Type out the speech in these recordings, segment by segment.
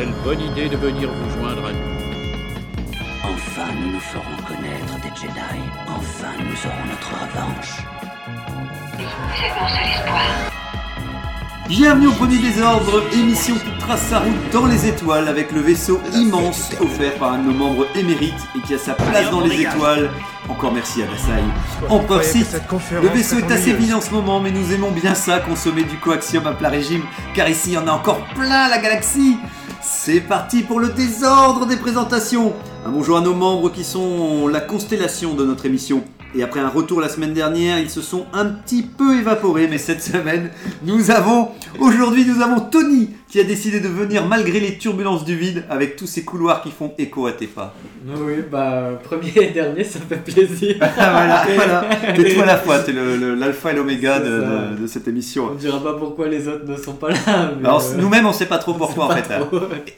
Quelle bonne idée de venir vous joindre à nous. Enfin, nous nous ferons connaître des Jedi. Enfin, nous aurons notre revanche. Oui, c'est mon seul espoir. Bienvenue au Premier Désordre, émission qui trace sa route dans les étoiles avec le vaisseau immense offert par un de nos membres émérites et qui a sa place dans les étoiles. Encore merci à Dassaï. Empereur Sith, le vaisseau est assez vide en ce moment, mais nous aimons bien ça, consommer du coaxium à plat régime, car ici il y en a encore plein la galaxie. C'est parti pour le désordre des présentations. Un bonjour à nos membres qui sont la constellation de notre émission. Et après un retour la semaine dernière, ils se sont un petit peu évaporés, mais cette semaine, nous avons, aujourd'hui, nous avons Tony qui a décidé de venir malgré les turbulences du vide avec tous ces couloirs qui font écho à tes pas. Oui, bah, premier et dernier, ça fait plaisir. voilà, voilà, t'es tout à la fois, t'es l'alpha et l'oméga de, cette émission. On dira pas pourquoi les autres ne sont pas là. Alors, euh, nous-mêmes, on sait pas trop pourquoi en fait.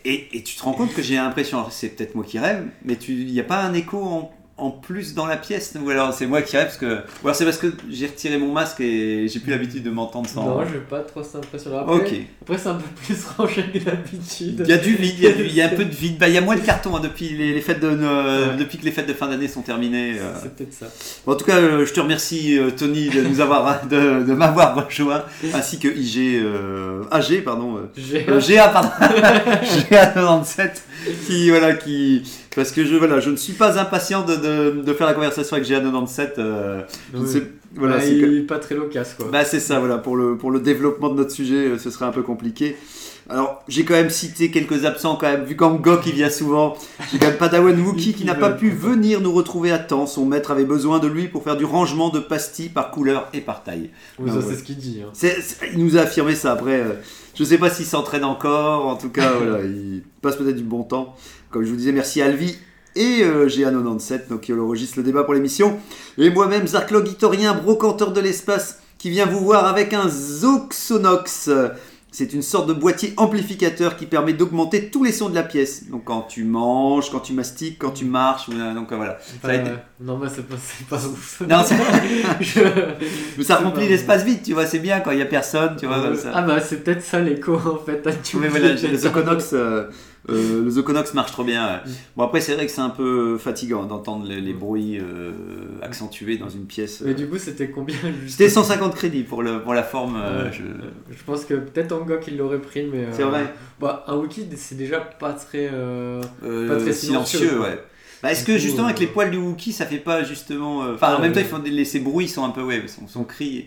Et, et tu te rends compte que j'ai l'impression, alors, c'est peut-être moi qui rêve, mais il n'y a pas un écho en, en plus dans la pièce Ou alors c'est moi qui rêve parce que. Ou alors c'est parce que j'ai retiré mon masque et j'ai plus l'habitude de m'entendre sans. Non, j'ai pas trop cette impression-là. Après, Ok. après c'est un peu plus rangé que d'habitude. Il y a du vide, il y a, du- il y a un peu de vide. Bah, il y a moins de cartons hein, depuis, les, les fêtes de, euh, depuis que les fêtes de fin d'année sont terminées. euh. C'est peut-être ça. En tout cas, euh, je te remercie euh, Tony de nous avoir de, de m'avoir rejoint, ainsi que IG AG pardon. Euh, GA, pardon. GA97, qui, voilà, qui, parce que je, voilà, je ne suis pas impatient de, de, de faire la conversation avec GA97. euh, ne Oui. sais- voilà, Bah, c'est il que- est pas très loquace quoi. bah, c'est ça, voilà, pour le, pour le développement de notre sujet, euh, ce serait un peu compliqué. Alors, j'ai quand même cité quelques absents quand même, vu qu'Angok il vient souvent. J'ai quand même Padawan Wookie qui n'a pas pu venir nous retrouver à temps. Son maître avait besoin de lui pour faire du rangement de pastilles par couleur et par taille. Oui, ça ouais. c'est ce qu'il dit. hein. Il nous a affirmé ça après. euh, je sais pas s'il s'entraîne encore. En tout cas, voilà, il passe peut-être du bon temps. Comme je vous disais, merci à Alvi et euh, GA97 donc, qui enregistre le débat pour l'émission. Et moi-même, Zarklog Itorien, brocanteur de l'espace, qui vient vous voir avec un Zoxonox. C'est une sorte de boîtier amplificateur qui permet d'augmenter tous les sons de la pièce. Donc quand tu manges, quand tu mastiques, quand tu marches. euh, Donc euh, voilà. Ça été- Non, bah c'est pas, c'est pas ouf. Non, Je- Mais ça remplit l'espace vide, tu vois, c'est bien quand il y a personne, tu vois. Euh, ça. Ah bah c'est peut-être ça l'écho en fait. Tu me voilà, le Zoconox, euh, euh, le Zoconox marche trop bien. ouais. Mm. Bon, après, c'est vrai que c'est un peu fatigant d'entendre les, les bruits euh, accentués dans une pièce. Mais du coup, c'était combien C'était 150 crédits pour, le, pour la forme. euh, Ouais. je- Euh, Je pense que peut-être Angok il l'aurait pris, mais. euh, C'est vrai. Bah, un wiki c'est déjà pas très. euh, euh, Pas très silencieux, silencieux, ouais. Bah, Est-ce que justement, avec euh, les poils du Wookie, ça fait pas justement. euh, Enfin, en Ah, même temps, ils font des, les- ces bruits sont un peu. Ouais, son, son cri.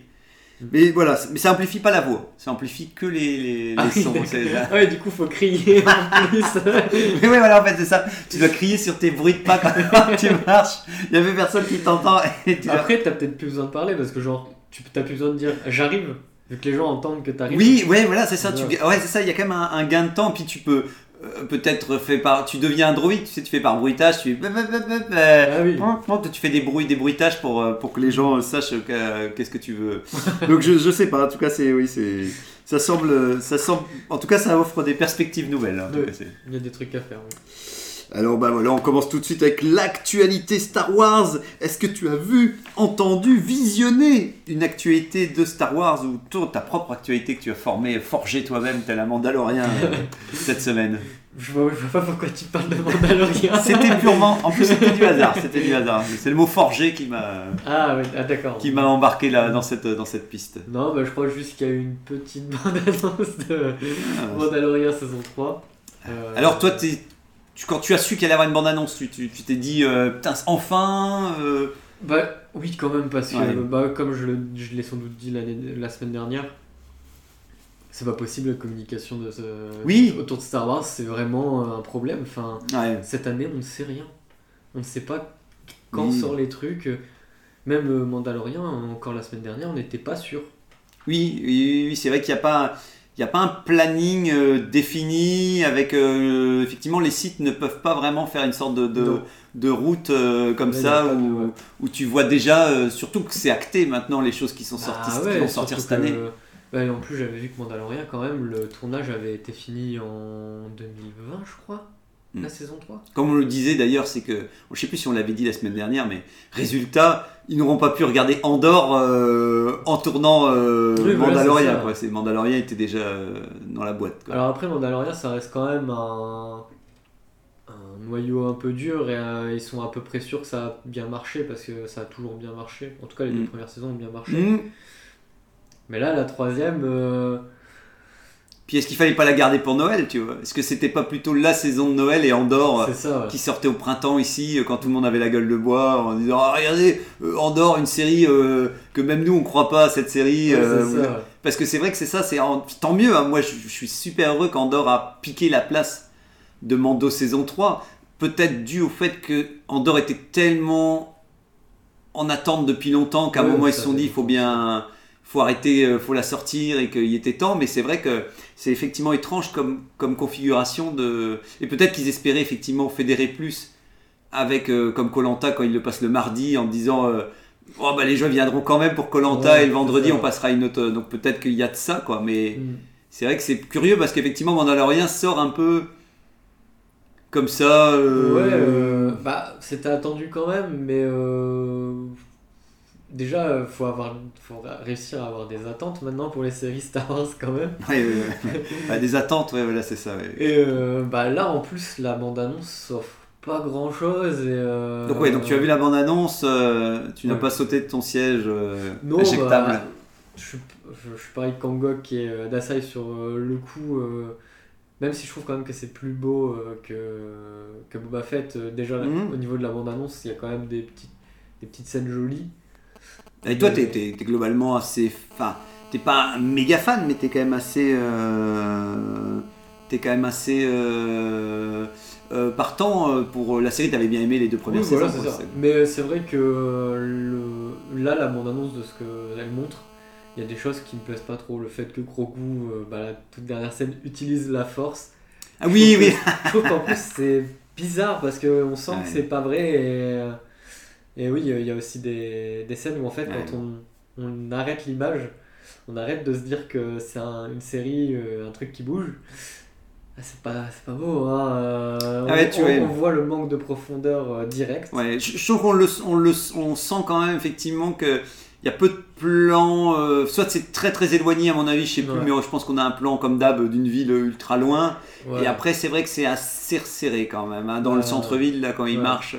Mais voilà, mais ça amplifie pas la voix, ça amplifie que les, les, les Ah oui, sons. ouais, du coup, faut crier en plus. Mais ouais, voilà, en fait, c'est ça. Tu dois crier sur tes bruits de pas quand tu marches. Il y avait personne qui t'entend dois- Après, t'as peut-être plus besoin de parler parce que, genre, tu t'as plus besoin de dire j'arrive, vu que les gens entendent que t'arrives. Oui, ouais, voilà, c'est ça. Tu, Ouais. c'est ça. Il y a quand même un, un gain de temps. Puis tu peux euh, peut-être faire par, tu deviens un droïde. Tu sais, tu fais par bruitage. Tu fais, Ah oui. tu fais des bruits, des bruitages pour euh, pour que les gens sachent que- qu'est-ce que tu veux. Donc je, je sais pas. En tout cas, c'est oui, c'est ça semble, ça semble. En tout cas, ça offre des perspectives nouvelles. tout cas, c'est- Il y a des trucs à faire. oui. Alors bah voilà, on commence tout de suite avec l'actualité Star Wars. Est-ce que tu as vu, entendu, visionné une actualité de Star Wars ou toi, ta propre actualité que tu as formée, forgée toi-même tel un Mandalorien euh, cette semaine? Je vois, je vois pas pourquoi tu parles de Mandalorian. C'était purement, en plus c'était du hasard, c'était du hasard. C'est le mot forgé qui m'a Ah, ah, d'accord. qui m'a embarqué là dans cette dans cette piste. Non, bah, je crois juste qu'il y a eu une petite bande-annonce de Ah, Mandalorian saison 3. Euh, Alors toi, t'es- tu, quand tu as su qu'il allait avoir une bande-annonce, tu tu- tu t'es dit euh, putain enfin. euh, Bah oui, quand même, parce que Ouais. bah, comme je, l'ai sans doute dit la semaine dernière, c'est pas possible la communication de ce, Oui. autour de Star Wars, c'est vraiment euh, un problème. Enfin, Ouais. cette année, on ne sait rien. On ne sait pas quand Oui. sortent les trucs. Même euh, Mandalorian, encore la semaine dernière, on n'était pas sûr. Oui, oui, oui, c'est vrai qu'il n'y a pas, il y a pas un planning euh, défini avec euh, effectivement les sites ne peuvent pas vraiment faire une sorte de, de, Non. de route euh, comme ça de- où, où tu vois déjà surtout que c'est acté maintenant les choses qui sont sorties Ah qui vont sortir cette année. bah, en plus, j'avais vu que Mandalorian, quand même, le tournage avait été fini en 2020, je crois. La saison 3 Comme on le disait d'ailleurs, c'est que, je sais plus si on l'avait dit la semaine dernière, mais résultat, ils n'auront pas pu regarder Andorre euh, en tournant euh, Oui, Mandalorian. quoi. Mandalorian était déjà euh, dans la boîte. quoi. Alors après, Mandalorian, ça reste quand même un, un noyau un peu dur et euh, ils sont à peu près sûrs que ça a bien marché parce que ça a toujours bien marché. En tout cas, les deux Mm. premières saisons ont bien marché. Hmm. Mais là, la troisième, Puis est-ce qu'il fallait pas la garder pour Noël, tu vois? Est-ce que c'était pas plutôt la saison de Noël et Andorre c'est ça. ouais. qui sortait au printemps ici, euh, quand tout le monde avait la gueule de bois, en disant Ah, regardez, euh, Andorre, une série euh, que même nous on croit pas à cette série. Ouais, euh, c'est vous- ça, ouais. Parce que c'est vrai que c'est ça, c'est tant mieux. hein. Moi, je, je suis super heureux qu'Andorre a piqué la place de Mando saison 3. Peut-être dû au fait que Andorre était tellement en attente depuis longtemps qu'à un moment ils se sont dit il faut bien, faut arrêter, euh, faut la sortir et qu'il était temps. Mais c'est vrai que c'est effectivement étrange comme, comme configuration de. Et peut-être qu'ils espéraient effectivement fédérer plus avec euh, comme Colanta quand ils le passent le mardi en disant. euh, Oh bah les gens viendront quand même pour Colanta Ouais, et le vendredi on passera une autre donc peut-être qu'il y a de ça quoi mais Mm. c'est vrai que c'est curieux parce qu'effectivement Mandalorian sort un peu comme ça euh, Ouais, euh, bah c'était attendu quand même, mais déjà euh, faut avoir, faut réussir à avoir des attentes maintenant pour les séries Star Wars quand même. ouais, ouais, ouais. Bah, des attentes ouais voilà c'est ça. Et euh, bah là en plus la bande annonce offre pas grand chose et. euh, donc ouais donc tu as vu la bande annonce tu n'as pas sauté de ton siège Non, éjectable bah, je, suis- je, suis pareil qu'Angok et Dasai sur le coup, même si je trouve quand même que c'est plus beau que, que Boba Fett, déjà Mhm. au niveau de la bande-annonce, il y a quand même des petites, des petites scènes jolies. Et toi t'es, t'es- t'es globalement assez enfin t'es pas un méga fan mais t'es quand même assez euh, t'es quand même assez euh, euh, partant euh, pour la série t'avais bien aimé les deux premières Oui, voilà, c'est ça. Mais c'est vrai que euh, le, là, la bande-annonce de ce qu'elle montre, il y a des choses qui me plaisent pas trop. Le fait que Grogu, euh, bah, la toute dernière scène, utilise la force. ah oui oui que- Je trouve qu'en plus c'est bizarre parce qu'on sent Ouais. que c'est pas vrai et, et oui il y a aussi des, des scènes où en fait Ouais. quand on, on arrête l'image on arrête de se dire que c'est un- une série euh, un truc qui bouge Ah, c'est pas, c'est pas beau hein euh, Ah ouais, on, tu on- vois. on voit le manque de profondeur euh, direct Ouais, je, je trouve qu'on le, on le, on sent quand même effectivement que il y a peu de plans. euh, soit c'est très très éloigné à mon avis, je sais plus, mais je pense qu'on a un plan comme d'hab d'une ville ultra loin. Et après, c'est vrai que c'est assez resserré quand même hein, dans le centre-ville là quand il marche.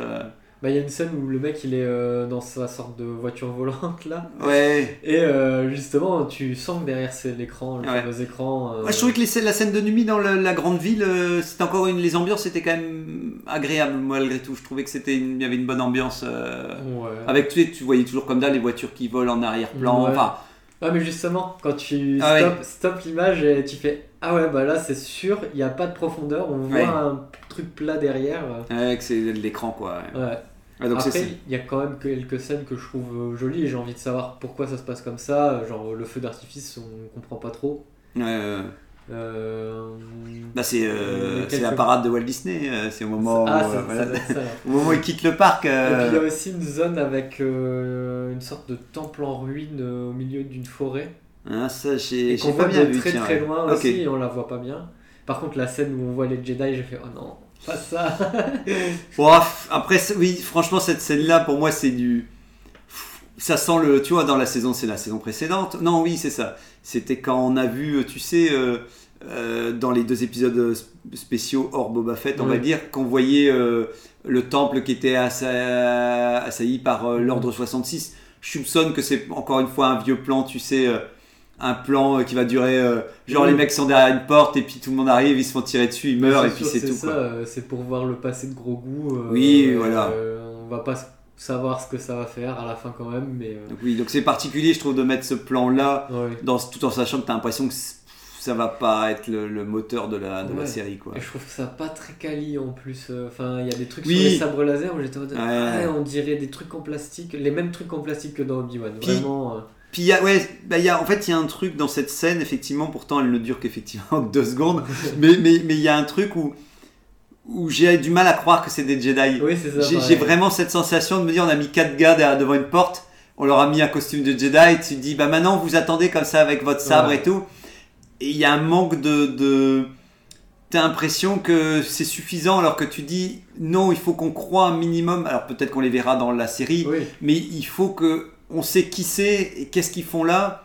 Bah, il y a une scène où le mec il est euh, dans sa sorte de voiture volante là Ouais. et euh, justement tu sens que derrière c'est l'écran le Ouais. fameux écran euh, Moi, je trouvais que les la scène de nuit dans la grande ville, c'était encore une. Les ambiances étaient quand même agréables malgré tout. Je trouvais que c'était, une- il y avait une bonne ambiance. ouais. Avec tu sais, tu voyais toujours comme ça les voitures qui volent en arrière-plan. Ouais. Enfin, Ah mais justement, quand tu Ah ouais. stoppes stop l'image et tu fais Ah ouais bah là c'est sûr, il n'y a pas de profondeur, on voit Ouais. un truc plat derrière. ouais, que c'est l'écran quoi. ouais. Ouais. Ouais, donc Après, il y a quand même quelques scènes que je trouve euh, jolies et j'ai envie de savoir pourquoi ça se passe comme ça. Genre le feu d'artifice, on comprend pas trop. ouais, ouais. Euh... Bah, c'est euh, Euh, quelques- la parade de Walt Disney, euh, c'est au moment, Ah, ça, euh, voilà, ça ça, au moment où il quitte le parc. Et euh, puis il y a aussi une zone avec euh, une sorte de temple en ruine euh, au milieu d'une forêt. Hein, ça, j'ai pas voit bien de vu. très tiens, très loin aussi et on la voit pas bien. Par contre, la scène où on voit les Jedi, j'ai fait oh non, pas ça. Bon, après, oui, franchement, cette scène-là, pour moi, c'est du. Ça sent le. Tu vois, dans la saison, c'est la saison précédente. Non, oui, c'est ça. C'était quand on a vu, tu sais, euh, euh, dans les deux épisodes euh, sp- spéciaux hors Boba Fett, on va dire, qu'on voyait euh, le temple qui était assa- assailli par euh, l'ordre 66. Je soupçonne que c'est encore une fois un vieux plan, tu sais. Un plan euh, qui va durer euh, genre Oui. les mecs sont derrière une porte et puis tout le monde arrive ils se font tirer dessus ils meurent et puis c'est tout ça, euh, C'est pour voir le passé de gros goût. euh, Oui, voilà. on va pas savoir ce que ça va faire à la fin quand même, mais. Donc oui, donc c'est particulier, je trouve, de mettre ce plan-là, ouais. dans, tout en sachant que tu as l'impression que ça va pas être le, le moteur de la, de la série, quoi. Et je trouve ça pas très quali en plus. Enfin, il y a des trucs Oui. sur les sabres laser où j'étais Ouais. ah, on dirait des trucs en plastique, les mêmes trucs en plastique que dans Obi-Wan. Vraiment. Puis il y a, ouais, bah, il y a, en fait, il y a un truc dans cette scène, effectivement, pourtant elle ne dure qu'effectivement que deux secondes, mais mais mais il y a un truc où, où j'ai du mal à croire que c'est des Jedi. Oui, c'est ça. J'ai vraiment cette sensation de me dire, on a mis quatre gars derrière, devant une porte, on leur a mis un costume de Jedi, et tu te dis, bah maintenant vous attendez comme ça avec votre sabre Ouais. et tout. Et il y a un manque de. de... t'as l'impression que c'est suffisant alors que tu dis non, il faut qu'on croit un minimum. Alors peut-être qu'on les verra dans la série, Oui. mais il faut que on sait qui c'est et qu'est-ce qu'ils font là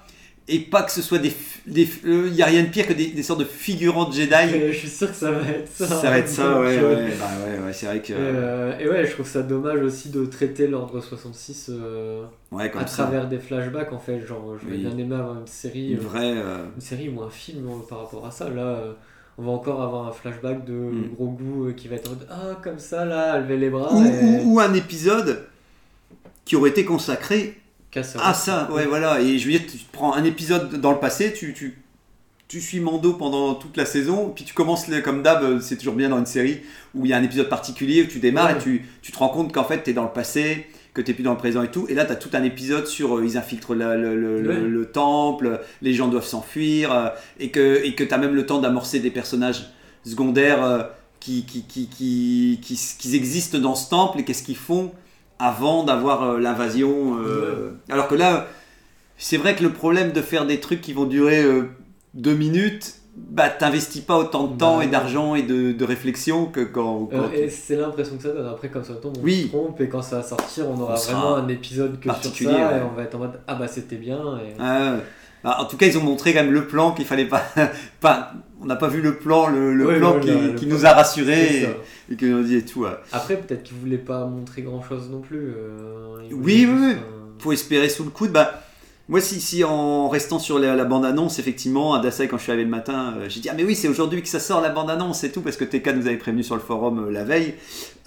et pas que ce soit des il y a rien de pire que des, des sortes de figurants de Jedi. Et je suis sûr que ça va être ça. Ça va être ça, ouais, Donc, ouais, euh, bah ouais, ouais, c'est vrai que Et, euh, et ouais, je trouve ça dommage aussi de traiter l'ordre 66 euh, ouais comme à ça, travers des flashbacks en fait. Genre, je vais Oui. bien aimer avoir une série, une euh, vraie. euh, une série ou un film euh, par rapport à ça. Là, euh, on va encore avoir un flashback de Mm. gros goût euh, qui va être Ah, comme ça là, lever les bras ou, et ou- ou un épisode qui aurait été consacré Ah ça, ouais voilà, et je veux dire, tu prends un épisode dans le passé, tu, tu, tu suis Mando pendant toute la saison, puis tu commences le- comme d'hab, c'est toujours bien dans une série, où il y a un épisode particulier, où tu démarres Ouais. et tu, tu te rends compte qu'en fait tu es dans le passé, que tu plus dans le présent et tout, et là tu as tout un épisode sur euh, ils infiltrent la- le, le- le- Ouais. le temple, les gens doivent s'enfuir, euh, et que et que tu as même le temps d'amorcer des personnages secondaires euh, qui, qui, qui, qui, qui, qui existent dans ce temple, et qu'est-ce qu'ils font avant d'avoir euh, l'invasion. euh, Alors que là, c'est vrai que le problème de faire des trucs qui vont durer euh, deux minutes, bah t'investis pas autant de temps Bah, et d'argent et de, de réflexion que quand. Euh, quand- et c'est l'impression que ça donne. Après, comme ça tombe, on Oui. se trompe et quand ça va sortir, on aura On vraiment un épisode que sur et on va être en mode Ah bah c'était bien. Et... Ah, bah, en tout cas, ils ont montré quand même le plan qu'il fallait pas. pas on n'a pas vu le plan, le, le plan qui, qui nous a rassurés et, et qui nous a dit et tout. ouais. Après, peut-être qu'ils voulaient pas montrer grand chose non plus. euh, Oui, oui, oui. un- faut espérer sous le coude. Bah, moi, si, si en restant sur la, la bande-annonce, effectivement, à Dassaï, quand je suis arrivé le matin, euh, j'ai dit Ah, mais oui, c'est aujourd'hui que ça sort la bande-annonce et tout, parce que TK nous avait prévenu sur le forum euh, la veille.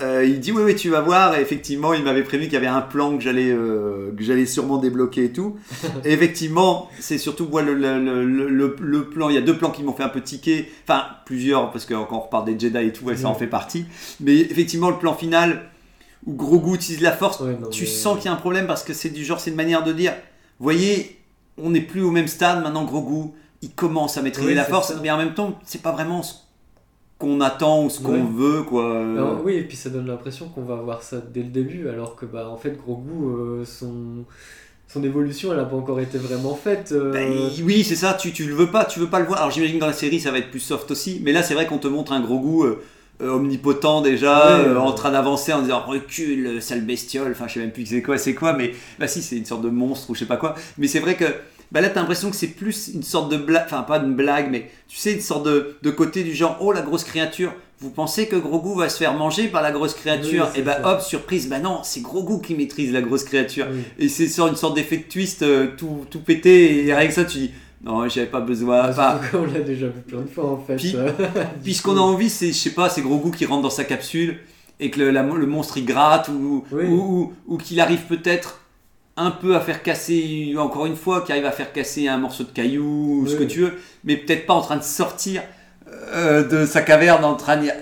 Euh, il dit Oui, oui, tu vas voir. Et effectivement, il m'avait prévenu qu'il y avait un plan que j'allais que j'allais sûrement débloquer et tout. et effectivement, c'est surtout moi, le, le, le, plan. Il y a deux plans qui m'ont fait un peu tiquer. Enfin, plusieurs, parce que quand on reparle des Jedi et tout, ouais, ça en fait partie. Mais effectivement, le plan final où Grogu utilise la force, Ouais, non, tu mais- sens qu'il y a un problème parce que c'est du genre, c'est une manière de dire, voyez, on n'est plus au même stade maintenant, Grogu, il commence à maîtriser Oui, la force, ça. mais en même temps, c'est pas vraiment ce qu'on attend ou ce qu'on Ouais. veut, quoi. Alors, oui, et puis ça donne l'impression qu'on va voir ça dès le début, alors que bah en fait Grogu, euh, son son évolution, elle a pas encore été vraiment faite. euh, bah, oui, c'est ça, tu, tu le veux pas, tu veux pas le voir. Alors j'imagine que dans la série, ça va être plus soft aussi, mais là, c'est vrai qu'on te montre un Grogu euh, euh, omnipotent déjà, Ouais, euh, en train d'avancer en disant recule, sale bestiole, enfin je sais même plus c'est quoi, c'est quoi, mais bah si, c'est une sorte de monstre ou je sais pas quoi. Mais c'est vrai que bah là, t'as l'impression que c'est plus une sorte de blague, enfin pas une blague, mais tu sais, une sorte de, de côté du genre, oh la grosse créature, vous pensez que Grogu va se faire manger par la grosse créature? Oui, Et bah ça. hop, surprise, bah non, c'est Grogu qui maîtrise la grosse créature. oui. Et c'est sur une sorte d'effet de twist euh, tout, tout pété, et avec ça tu dis, non, j'avais pas besoin. Qu'on l'a déjà vu plein de fois en fait. Puis- ce qu'on a envie, c'est, je sais pas, c'est Grogu qui rentre dans sa capsule et que le, la- le monstre il gratte ou, Oui. ou, ou- ou qu'il arrive peut-être un peu à faire casser, encore une fois, qu'il arrive à faire casser un morceau de caillou ou ce que tu veux, mais peut-être pas en train de sortir euh, de sa caverne en train de dire.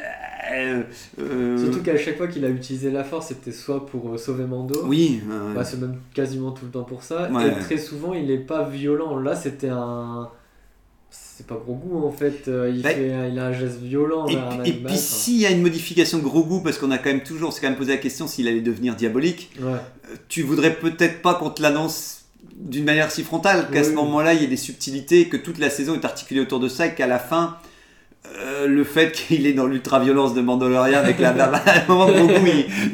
Euh, euh, Surtout qu'à chaque fois qu'il a utilisé la force, c'était soit pour euh, sauver Mando, Oui, bah, c'est même quasiment tout le temps pour ça, Ouais. et très souvent il est pas violent. Là c'était un. C'est pas gros goût en fait, il, Bah, fait, il a un geste violent Et, vers un puis- et animal. puis s'il y a une modification de Grogu, parce qu'on a quand même toujours, c'est quand même posé la question s'il allait devenir diabolique, ouais. tu voudrais peut-être pas qu'on te l'annonce d'une manière si frontale, qu'à Oui, ce oui. moment-là, il y ait des subtilités, que toute la saison est articulée autour de ça, et qu'à la fin, euh, le fait qu'il est dans l'ultra-violence de Mandalorian avec la à un moment, Grogu,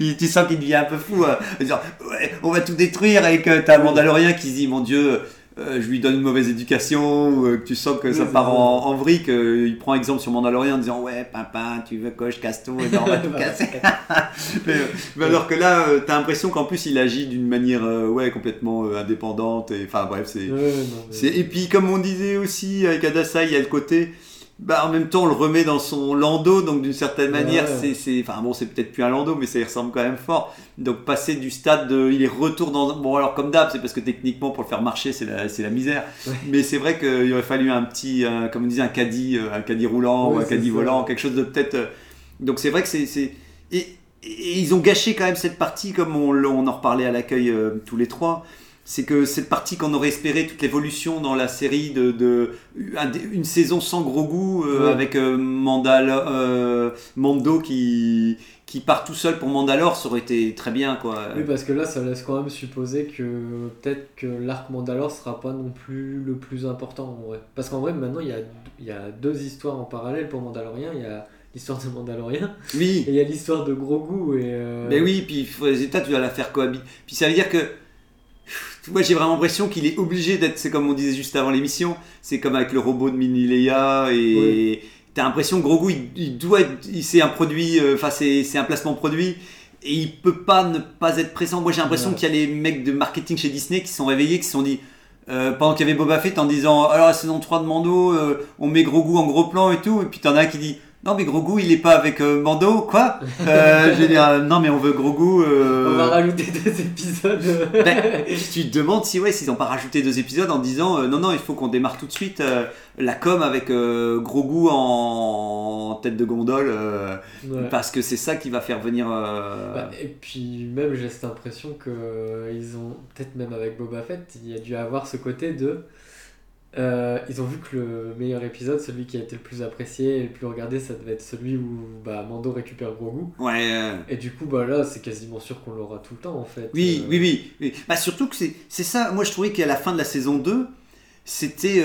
il, il- tu sens qu'il devient un peu fou. hein. Genre, ouais, on va tout détruire, et que t'as un Mandalorian qui se dit, mon Dieu, euh, je lui donne une mauvaise éducation, ou euh, que tu sens que ça part en, en vrille, qu'il prend exemple sur Mandalorian en disant, ouais, papa, tu veux que je casse tout, et ben, on va tout casser. Mais, mais alors que là, t'as l'impression qu'en plus il agit d'une manière ouais, complètement indépendante. Et, enfin bref, c'est, Ouais, non, mais- c'est- Et puis comme on disait aussi avec Adassa, il y a le côté. Bah, en même temps, on le remet dans son landau, donc d'une certaine Ouais. manière, c'est, c'est. Enfin bon, c'est peut-être plus un landau, mais ça y ressemble quand même fort. Donc passer du stade de. Il est retour dans. Bon, alors comme d'hab, c'est parce que techniquement, pour le faire marcher, c'est la, c'est la misère. Ouais. Mais c'est vrai qu'il aurait fallu un petit. euh, comme on disait, un caddie, euh, un caddie roulant ou Ouais, un caddie volant, quelque chose de peut-être. euh, Donc c'est vrai que c'est. c'est... Et, et ils ont gâché quand même cette partie, comme on, en reparlait à l'accueil euh, tous les trois. C'est que cette partie qu'on aurait espéré, toute l'évolution dans la série de, une saison sans gros goût, euh, Ouais. avec euh, Mandal, euh, Mando qui, qui part tout seul pour Mandalore, ça aurait été très bien quoi. Oui, parce que là, ça laisse quand même supposer que peut-être que l'arc Mandalore sera pas non plus le plus important en vrai. Parce qu'en vrai, maintenant, il y a, il y a deux histoires en parallèle pour Mandalorien. Il y a l'histoire de Mandalorien Oui. et il y a l'histoire de Grogu. Et, euh, Mais oui, puis états, tu dois la faire cohabiter. Puis ça veut dire que. Moi j'ai vraiment l'impression qu'il est obligé d'être, c'est comme on disait juste avant l'émission, c'est comme avec le robot de Mini Leia et t'as l'impression que Grogu il, il doit être, c'est un produit, euh, enfin c'est, c'est un placement produit et il peut pas ne pas être présent. Moi j'ai l'impression Ouais. qu'il y a les mecs de marketing chez Disney qui se sont réveillés, qui se sont dit, euh, pendant qu'il y avait Boba Fett en disant alors la saison 3 de Mando, euh, on met Grogu en gros plan et tout, et puis t'en as un qui dit non mais Grogu il est pas avec euh, Mando, quoi euh, Je veux dire, euh, non mais on veut Grogu. euh, On va rajouter deux épisodes. ben, tu te demandes si ouais s'ils n'ont pas rajouté deux épisodes en disant non non il faut qu'on démarre tout de suite la com avec Grogu en, en tête de gondole Ouais. parce que c'est ça qui va faire venir Bah, et puis même j'ai cette impression que euh, ils ont peut-être même avec Boba Fett il y a dû avoir ce côté de euh, ils ont vu que le meilleur épisode celui qui a été le plus apprécié et le plus regardé ça devait être celui où bah, Mando récupère Grogu. Ouais euh, et du coup bah là c'est quasiment sûr qu'on l'aura tout le temps en fait. Oui, Euh, oui oui oui. Bah surtout que c'est ça. Moi je trouvais qu'à la fin de la saison 2 c'était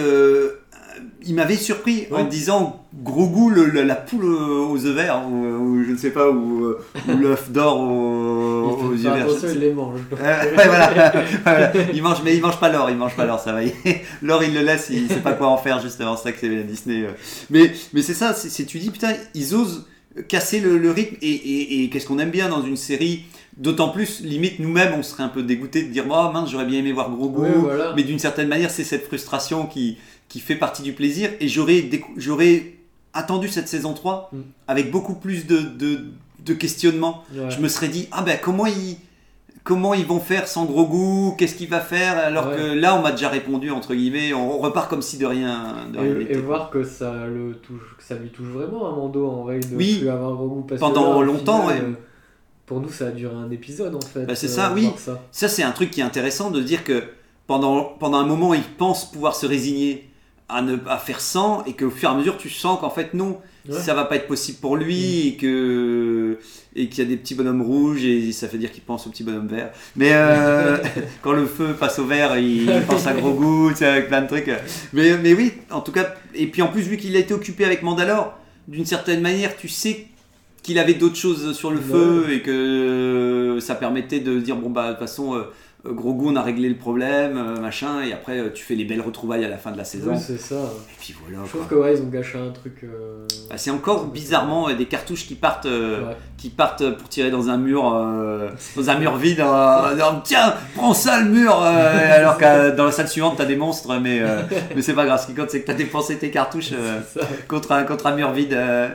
il m'avait surpris en disant Grogu le- le- la poule aux œufs verts ou, ou je ne sais pas ou, euh, ou l'œuf d'or aux, aux yeux verts il les mange. Euh, ouais, voilà. Voilà. Il mange, mais il mange pas l'or, il mange pas l'or, ça va. L'or, il le laisse, il sait pas quoi en faire, justement, c'est ça que c'est la Disney. euh. Mais, mais c'est ça, c'est tu dis, putain, ils osent casser le, le rythme, et, et, et qu'est-ce qu'on aime bien dans une série D'autant plus, limite, nous-mêmes, on serait un peu dégoûtés de dire, oh mince, j'aurais bien aimé voir Grogu. Ouais, voilà. Mais d'une certaine manière, c'est cette frustration qui, qui fait partie du plaisir. Et j'aurais j'aurais attendu cette saison 3 Mm. avec beaucoup plus de, de, de questionnements Ouais. je me serais dit ah ben comment ils comment ils vont faire sans gros goût? Qu'est-ce qu'il va faire? Alors Ouais. que là on m'a déjà répondu entre guillemets on repart comme si de rien de rien Et, voir que ça le touche, que ça lui touche vraiment à Mando en vrai de Oui. plus avoir Grogu parce que Pendant là, au longtemps, final, ouais. euh, pour nous ça a duré un épisode en fait euh, Bah, c'est ça, oui. ça. ça c'est un truc qui est intéressant de dire que pendant pendant un moment ils pensent pouvoir se résigner à ne à faire sans et qu'au fur et à mesure tu sens qu'en fait non Ouais. ça va pas être possible pour lui et que et qu'il y a des petits bonhommes rouges et ça veut dire qu'il pense aux petits bonhommes verts mais euh, quand le feu passe au vert il pense à gros goût avec plein de trucs mais mais oui en tout cas et puis en plus vu qu'il a été occupé avec Mandalore d'une certaine manière tu sais qu'il avait d'autres choses sur le Ouais. feu et que ça permettait de dire bon bah de toute façon euh, gros goût on a réglé le problème euh, machin et après euh, tu fais les belles retrouvailles à la fin de la saison Oui, c'est ça. et puis voilà Je trouve que ouais, ils ont gâché un truc. euh, Bah, c'est encore bizarrement euh, des cartouches qui partent, euh, ouais. qui partent pour tirer dans un mur, euh, dans un mur vide. euh, Tiens, prends ça le mur. euh, alors que dans la salle suivante t'as des monstres, mais euh, mais c'est pas grave. Ce qui compte c'est que t'as dépensé tes cartouches euh, contre un contre un mur vide. euh.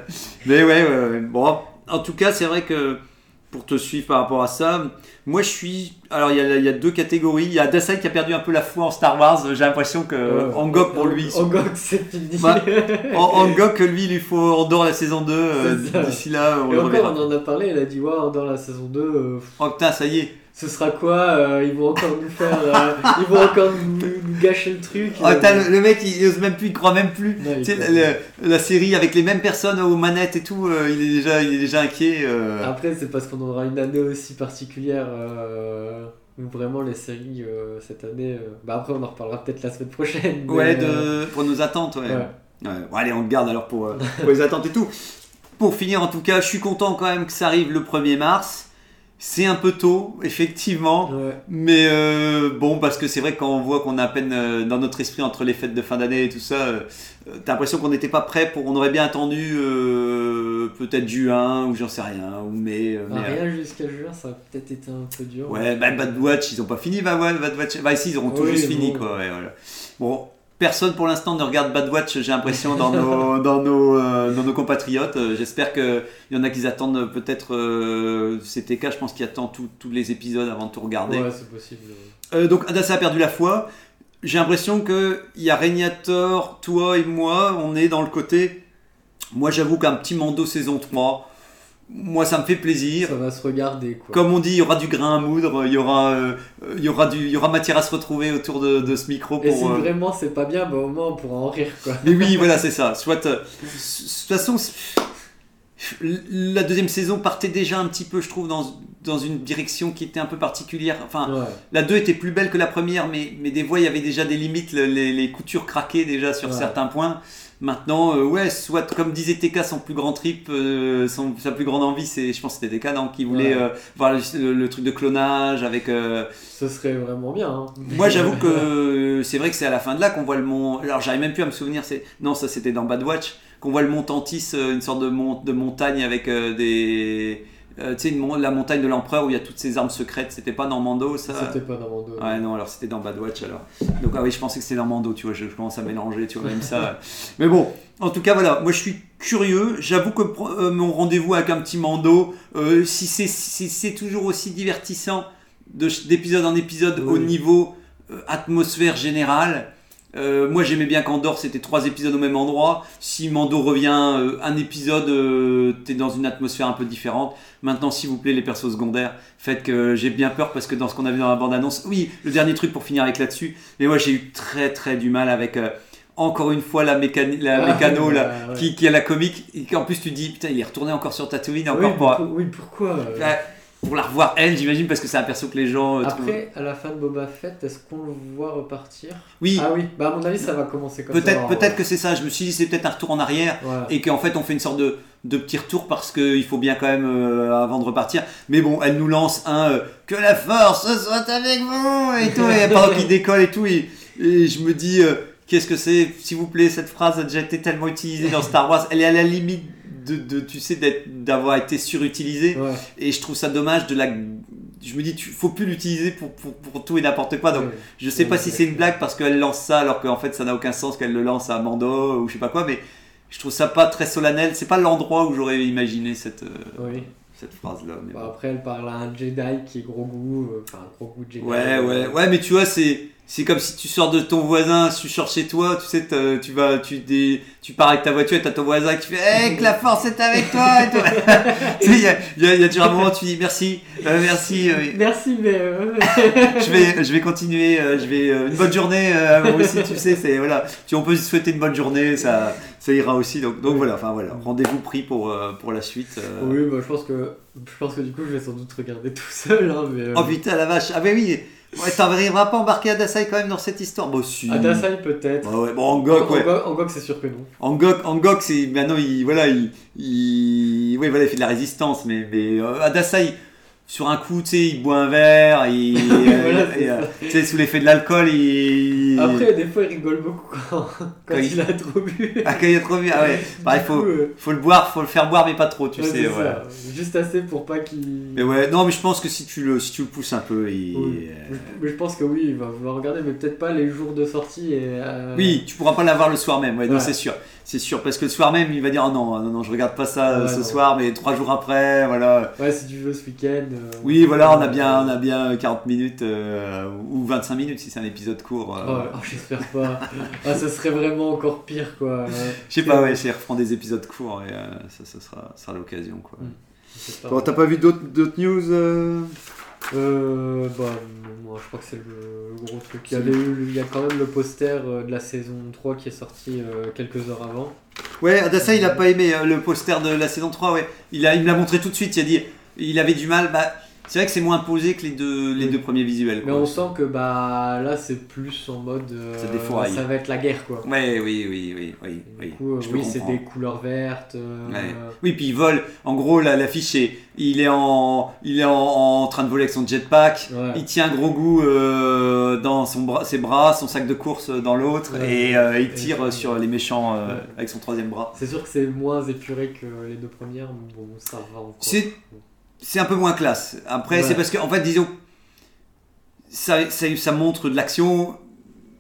Mais ouais. bon. En tout cas, c'est vrai que pour te suivre par rapport à ça, moi je suis. Alors il y, a, il y a deux catégories. Il y a Dasai qui a perdu un peu la foi en Star Wars. J'ai l'impression que Ouais. Angok pour lui. Angok, c'est fini. Bah, En, Angok, lui, il lui faut Andorre la saison 2. euh. D'ici là, on Et le encore, on en a parlé, elle a dit, ouais, dans la saison 2, euh, Oh putain, ça y est. ce sera quoi euh, Ils vont encore nous faire. euh, ils vont encore nous, nous gâcher le truc. Oh, euh. le, le mec, il ose même plus, il croit même plus. Non, il Tu sais, croit la, série avec les mêmes personnes aux manettes et tout, euh, il, est déjà, il est déjà inquiet. Après, c'est parce qu'on aura une année aussi particulière où vraiment les séries cette année. Bah après, on en reparlera peut-être la semaine prochaine. mais, Ouais, de, pour nos attentes, ouais. ouais. Ouais, Bon, allez, on le garde alors pour, pour les attentes et tout. Pour finir, en tout cas, je suis content quand même que ça arrive le 1er mars. C'est un peu tôt, effectivement. Ouais. Mais euh, bon, parce que c'est vrai que quand on voit qu'on a à peine euh, dans notre esprit entre les fêtes de fin d'année et tout ça, euh, t'as l'impression qu'on n'était pas prêt pour. On aurait bien attendu peut-être juin ou j'en sais rien, ou mai. Ah, mais, euh, rien jusqu'à juin, ça a peut-être été un peu dur. ouais, bah, Bad Watch, ils ont pas fini Bad Watch. Bah, si, ils auront tout juste fini, quoi. ouais, voilà. Bon. Personne pour l'instant ne regarde Bad Watch, j'ai l'impression, dans nos, dans, nos, euh, dans nos compatriotes. Euh, J'espère qu'il y en a qui attendent peut-être. Euh, CTK, je pense qu'il attend tous les épisodes avant de tout regarder. Ouais, c'est possible. Euh, donc Adassa a perdu la foi. J'ai l'impression que il y a Régnator, toi et moi, on est dans le côté. Moi j'avoue qu'un petit Mando saison 3, moi ça me fait plaisir. Ça va se regarder quoi. Comme on dit, il y aura du grain à moudre, il y aura, euh, il y aura, du, il y aura matière à se retrouver autour de, de ce micro Et si pour. euh, vraiment c'est pas bien, bah au moins on pourra en rire quoi. Mais oui, voilà, c'est ça. Soit, euh, de toute façon, la deuxième saison partait déjà un petit peu, je trouve, dans, dans une direction qui était un peu particulière. Enfin, Ouais. la 2 était plus belle que la première, mais, mais des fois, il y avait déjà des limites, le- les, les coutures craquaient déjà sur Ouais. certains points. Maintenant, euh, ouais, soit comme disait TK, son plus grand trip, euh, son, sa plus grande envie, c'est, je pense que c'était TK, non, qui voulait Ouais. euh, voir le, le truc de clonage avec. Ce serait vraiment bien. hein. Moi, j'avoue que c'est vrai que c'est à la fin de là qu'on voit le mont. Alors, j'arrive même plus à me souvenir. C'est non, ça c'était dans Bad Watch qu'on voit le mont Tantis, euh, une sorte de, mont... de montagne avec des. Euh, tu sais, une la montagne de l'empereur où il y a toutes ces armes secrètes. C'était pas dans Mando, ça? C'était pas dos. Ouais, non, alors c'était dans Bad Watch alors. Donc, ah oui, je pensais que c'était dans Mando, tu vois, je, je commence à mélanger, tu vois, même ça. Mais bon, en tout cas, voilà, moi je suis curieux. J'avoue que euh, mon rendez-vous avec un petit Mando, euh, si c'est si toujours aussi divertissant de- d'épisode en épisode au niveau atmosphère générale. Euh, moi j'aimais bien qu'Andorre c'était trois épisodes au même endroit. Si Mando revient euh, un épisode, euh, t'es dans une atmosphère un peu différente. Maintenant, s'il vous plaît, les persos secondaires, faites que j'ai bien peur parce que dans ce qu'on a vu dans la bande-annonce, oui, le dernier truc pour finir avec là-dessus, mais moi j'ai eu très très du mal avec encore une fois la, Ah, mécano là, ouais, ouais. qui, qui a la comique et qu'en plus tu dis putain il est retourné encore sur Tatooine Oui, encore pour, pour- oui, pourquoi pour la revoir elle j'imagine parce que c'est un perso que les gens euh, Après, à la fin de Boba Fett, est-ce qu'on le voit repartir? Oui. Ah oui, bah à mon avis, ça va commencer comme ça. peut-être alors, peut-être que c'est ça. Je me suis dit c'est peut-être un retour en arrière et qu'en fait on fait une sorte de, de petit retour parce qu'il faut bien quand même euh, avant de repartir. Mais bon elle nous lance un euh, que la force soit avec vous et tout. Et pendant qu'il décolle et tout. Et, et je me dis qu'est-ce que c'est s'il vous plaît cette phrase a déjà été tellement utilisée dans Star Wars. Elle est à la limite de, de tu sais d'avoir été surutilisée Ouais. et je trouve ça dommage de la je me dis tu faut plus l'utiliser pour, pour, pour tout et n'importe quoi donc Ouais. je sais Ouais, pas si c'est une blague parce qu'elle lance ça alors qu'en fait ça n'a aucun sens qu'elle le lance à Mando ou je sais pas quoi, mais je trouve ça pas très solennel. C'est pas l'endroit où j'aurais imaginé cette, euh, Oui. cette phrase là. Mais Bah, bon. après, elle parle à un Jedi qui est gros goût, euh, enfin, gros goût Jedi. Ouais, ouais, ouais, mais tu vois, c'est. C'est comme si tu sors de ton voisin, tu sors chez toi, tu sais, tu vas, tu, dé- tu pars avec ta voiture et t'as ton voisin qui fait Hey, que la force est avec toi et tout. tu sais, il y a, y a- y a toujours un moment où tu dis merci, euh, merci, euh, Merci, mais. euh, je vais, je vais continuer, je vais une bonne journée moi aussi, tu sais, c'est voilà, tu on peut se souhaiter une bonne journée, ça, ça ira aussi. Donc, donc voilà, enfin voilà, rendez-vous pris pour pour la suite. Oui, bah, je pense que je pense que du coup, je vais sans doute regarder tout seul. Hein, mais, Oh putain la vache, ah bah oui, ouais, t'arriveras pas à embarquer Adasai quand même dans cette histoire. Bon si. Adasai, peut-être. Ouais, ouais, bon Angok, ouais. Angok, Angok, c'est sûr que non. Angok, Angok, c'est maintenant il voilà il, il ouais voilà il fait de la résistance mais mais euh, Adasai sur un coup tu sais il boit un verre il Voilà, c'est et, euh, tu sais sous l'effet de l'alcool il Après, des fois, il rigole beaucoup quand, quand Quand il- il... a trop bu. ah quand il a trop bu ah ouais bah, il Du faut euh, faut le boire faut le faire boire mais pas trop tu ouais, sais ouais. ça. Juste assez pour pas qu'il. mais ouais non mais je pense que si tu le si tu le pousses un peu il Oui. euh, Mais- je pense que oui, il va vouloir regarder, mais peut-être pas les jours de sortie. Et, euh, oui tu pourras pas l'avoir le soir même ouais, non c'est sûr c'est sûr parce que le soir même il va dire oh non non non je regarde pas ça euh, Ouais, ce non. soir mais trois jours après voilà Ouais, si tu veux ce week-end. Euh, Oui, voilà, on a euh, bien, on a bien 40 minutes euh, ou 25 minutes si c'est un épisode court. euh. Oh, oh, j'espère pas. ah, ça serait vraiment encore pire, quoi. Je sais pas, ouais, je reprends des épisodes courts et euh, ça, ça sera, ça sera l'occasion. quoi. Mm. Bon, t'as pas vu d'autres news euh? Euh, bah, moi, je crois que c'est le, le gros truc. Il y, avait eu- il y a quand même le poster de la saison 3 qui est sorti euh, quelques heures avant. Ouais, Adassa, il a pas aimé le poster de la saison 3, ouais. Il, a, il me l'a montré tout de suite, il a dit, il avait du mal. Bah, c'est vrai que c'est moins posé que les deux, les Oui. deux premiers visuels. Mais on sent que bah là, c'est plus en mode. euh, Ça va être la guerre, quoi. Ouais, oui, oui, oui, oui. Du oui. coup, euh, oui, c'est des couleurs vertes. euh, Ouais. Oui, puis il vole. En gros, là, l'affiche, est- il est, en, il est en, en train de voler avec son jetpack. ouais. Il tient gros goût euh, dans son bras, ses bras, son sac de course dans l'autre, Ouais. et il tire sur les méchants avec son troisième bras. C'est sûr que c'est moins épuré que les deux premières, mais bon, ça va encore. C'est- un peu moins classe. Après, Ouais. c'est parce que, en fait, disons, ça, ça, ça montre de l'action,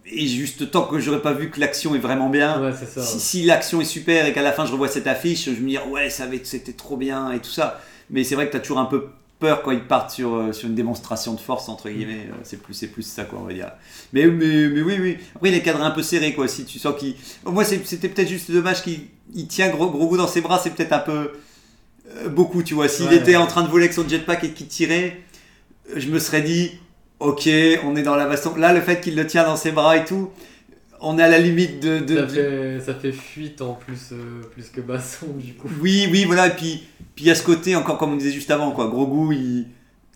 et juste tant que j'aurais pas vu que l'action est vraiment bien. Ouais, ça. Si, si l'action est super et qu'à la fin je revois cette affiche, je me dis ouais, ça avait- c'était trop bien et tout ça. Mais c'est vrai que tu as toujours un peu peur quand ils partent sur, euh, sur une démonstration de force, entre guillemets. Euh, C'est plus, plus ça, quoi, on va dire. Mais, mais, mais oui, oui. Après, il est cadré un peu serré, quoi. Si tu sens qu'il. Moi, c'était peut-être juste dommage qu'il il tient gros, gros goût dans ses bras, c'est peut-être un peu. Euh, beaucoup, tu vois. S'il Ouais. était en train de voler avec son jetpack et qu'il tirait, je me serais dit, ok, on est dans la baston. Là, le fait qu'il le tient dans ses bras et tout, on est à la limite de. de- Ça fait, ça fait fuite en plus, euh, plus que basson du coup. Oui, oui, voilà. Et puis, puis il y a ce côté, encore comme on disait juste avant, quoi. Grogu, il.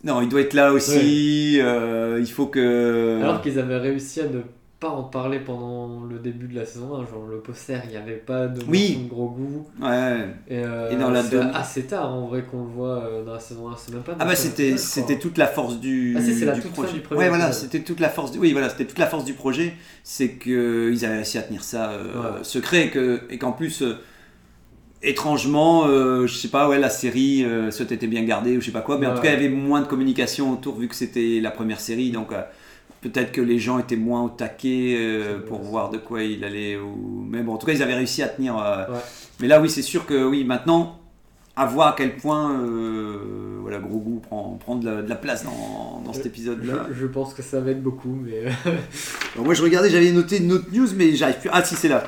Non, il doit être là aussi. euh, il faut que. Alors qu'ils avaient réussi à ne pas en parler pendant le début de la saison 1. Genre le poster, il n'y avait pas de Oui. gros goût. Ouais. Et, euh, Et dans la c'est assez tard en vrai qu'on le voit euh, dans la saison 1. C'est même pas Ah bah c'était c'était 1, toute la force du, Ah si, c'est la toute fin projet. du premier ouais voilà, c'était toute la force du oui voilà, c'était toute la force du projet, c'est que ils avaient réussi à tenir ça euh, Ouais. secret et que et qu'en plus euh, étrangement euh, je sais pas ouais la série euh, se t'était bien gardée ou je sais pas quoi mais en Ouais. tout cas il y avait moins de communication autour vu que c'était la première série donc euh, peut-être que les gens étaient moins au taquet euh, pour voir de quoi il allait ou mais bon en tout cas ils avaient réussi à tenir euh, Ouais. mais là oui c'est sûr que oui maintenant à voir à quel point euh, voilà Grogu prend, prend de, la, de la place dans, dans cet Je, épisode là je pense que ça va être beaucoup, mais moi je regardais j'avais noté une autre news mais j'arrive plus. Ah si c'est là.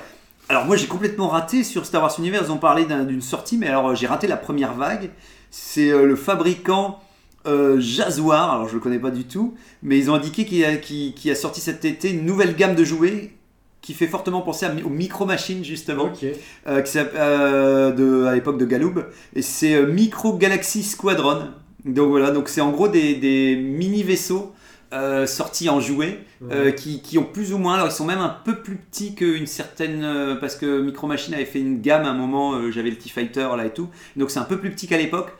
Alors moi j'ai complètement raté sur Star Wars Universe ils ont parlé d'un- d'une sortie mais alors euh, j'ai raté la première vague. C'est euh, le fabricant euh, alors je le connais pas du tout mais ils ont indiqué qu'il a, sorti cet été une nouvelle gamme de jouets qui fait fortement penser à, aux micro machines justement euh, qui euh, de, à l'époque de Galoob, et c'est euh, Micro Galaxy Squadron. Donc voilà, donc c'est en gros des, des mini vaisseaux euh, sortis en jouets euh, Ouais. qui, qui ont plus ou moins, alors ils sont même un peu plus petits qu'une certaine, euh, parce que Micro Machine avait fait une gamme à un moment, j'avais le T-Fighter là et tout, donc c'est un peu plus petit qu'à l'époque.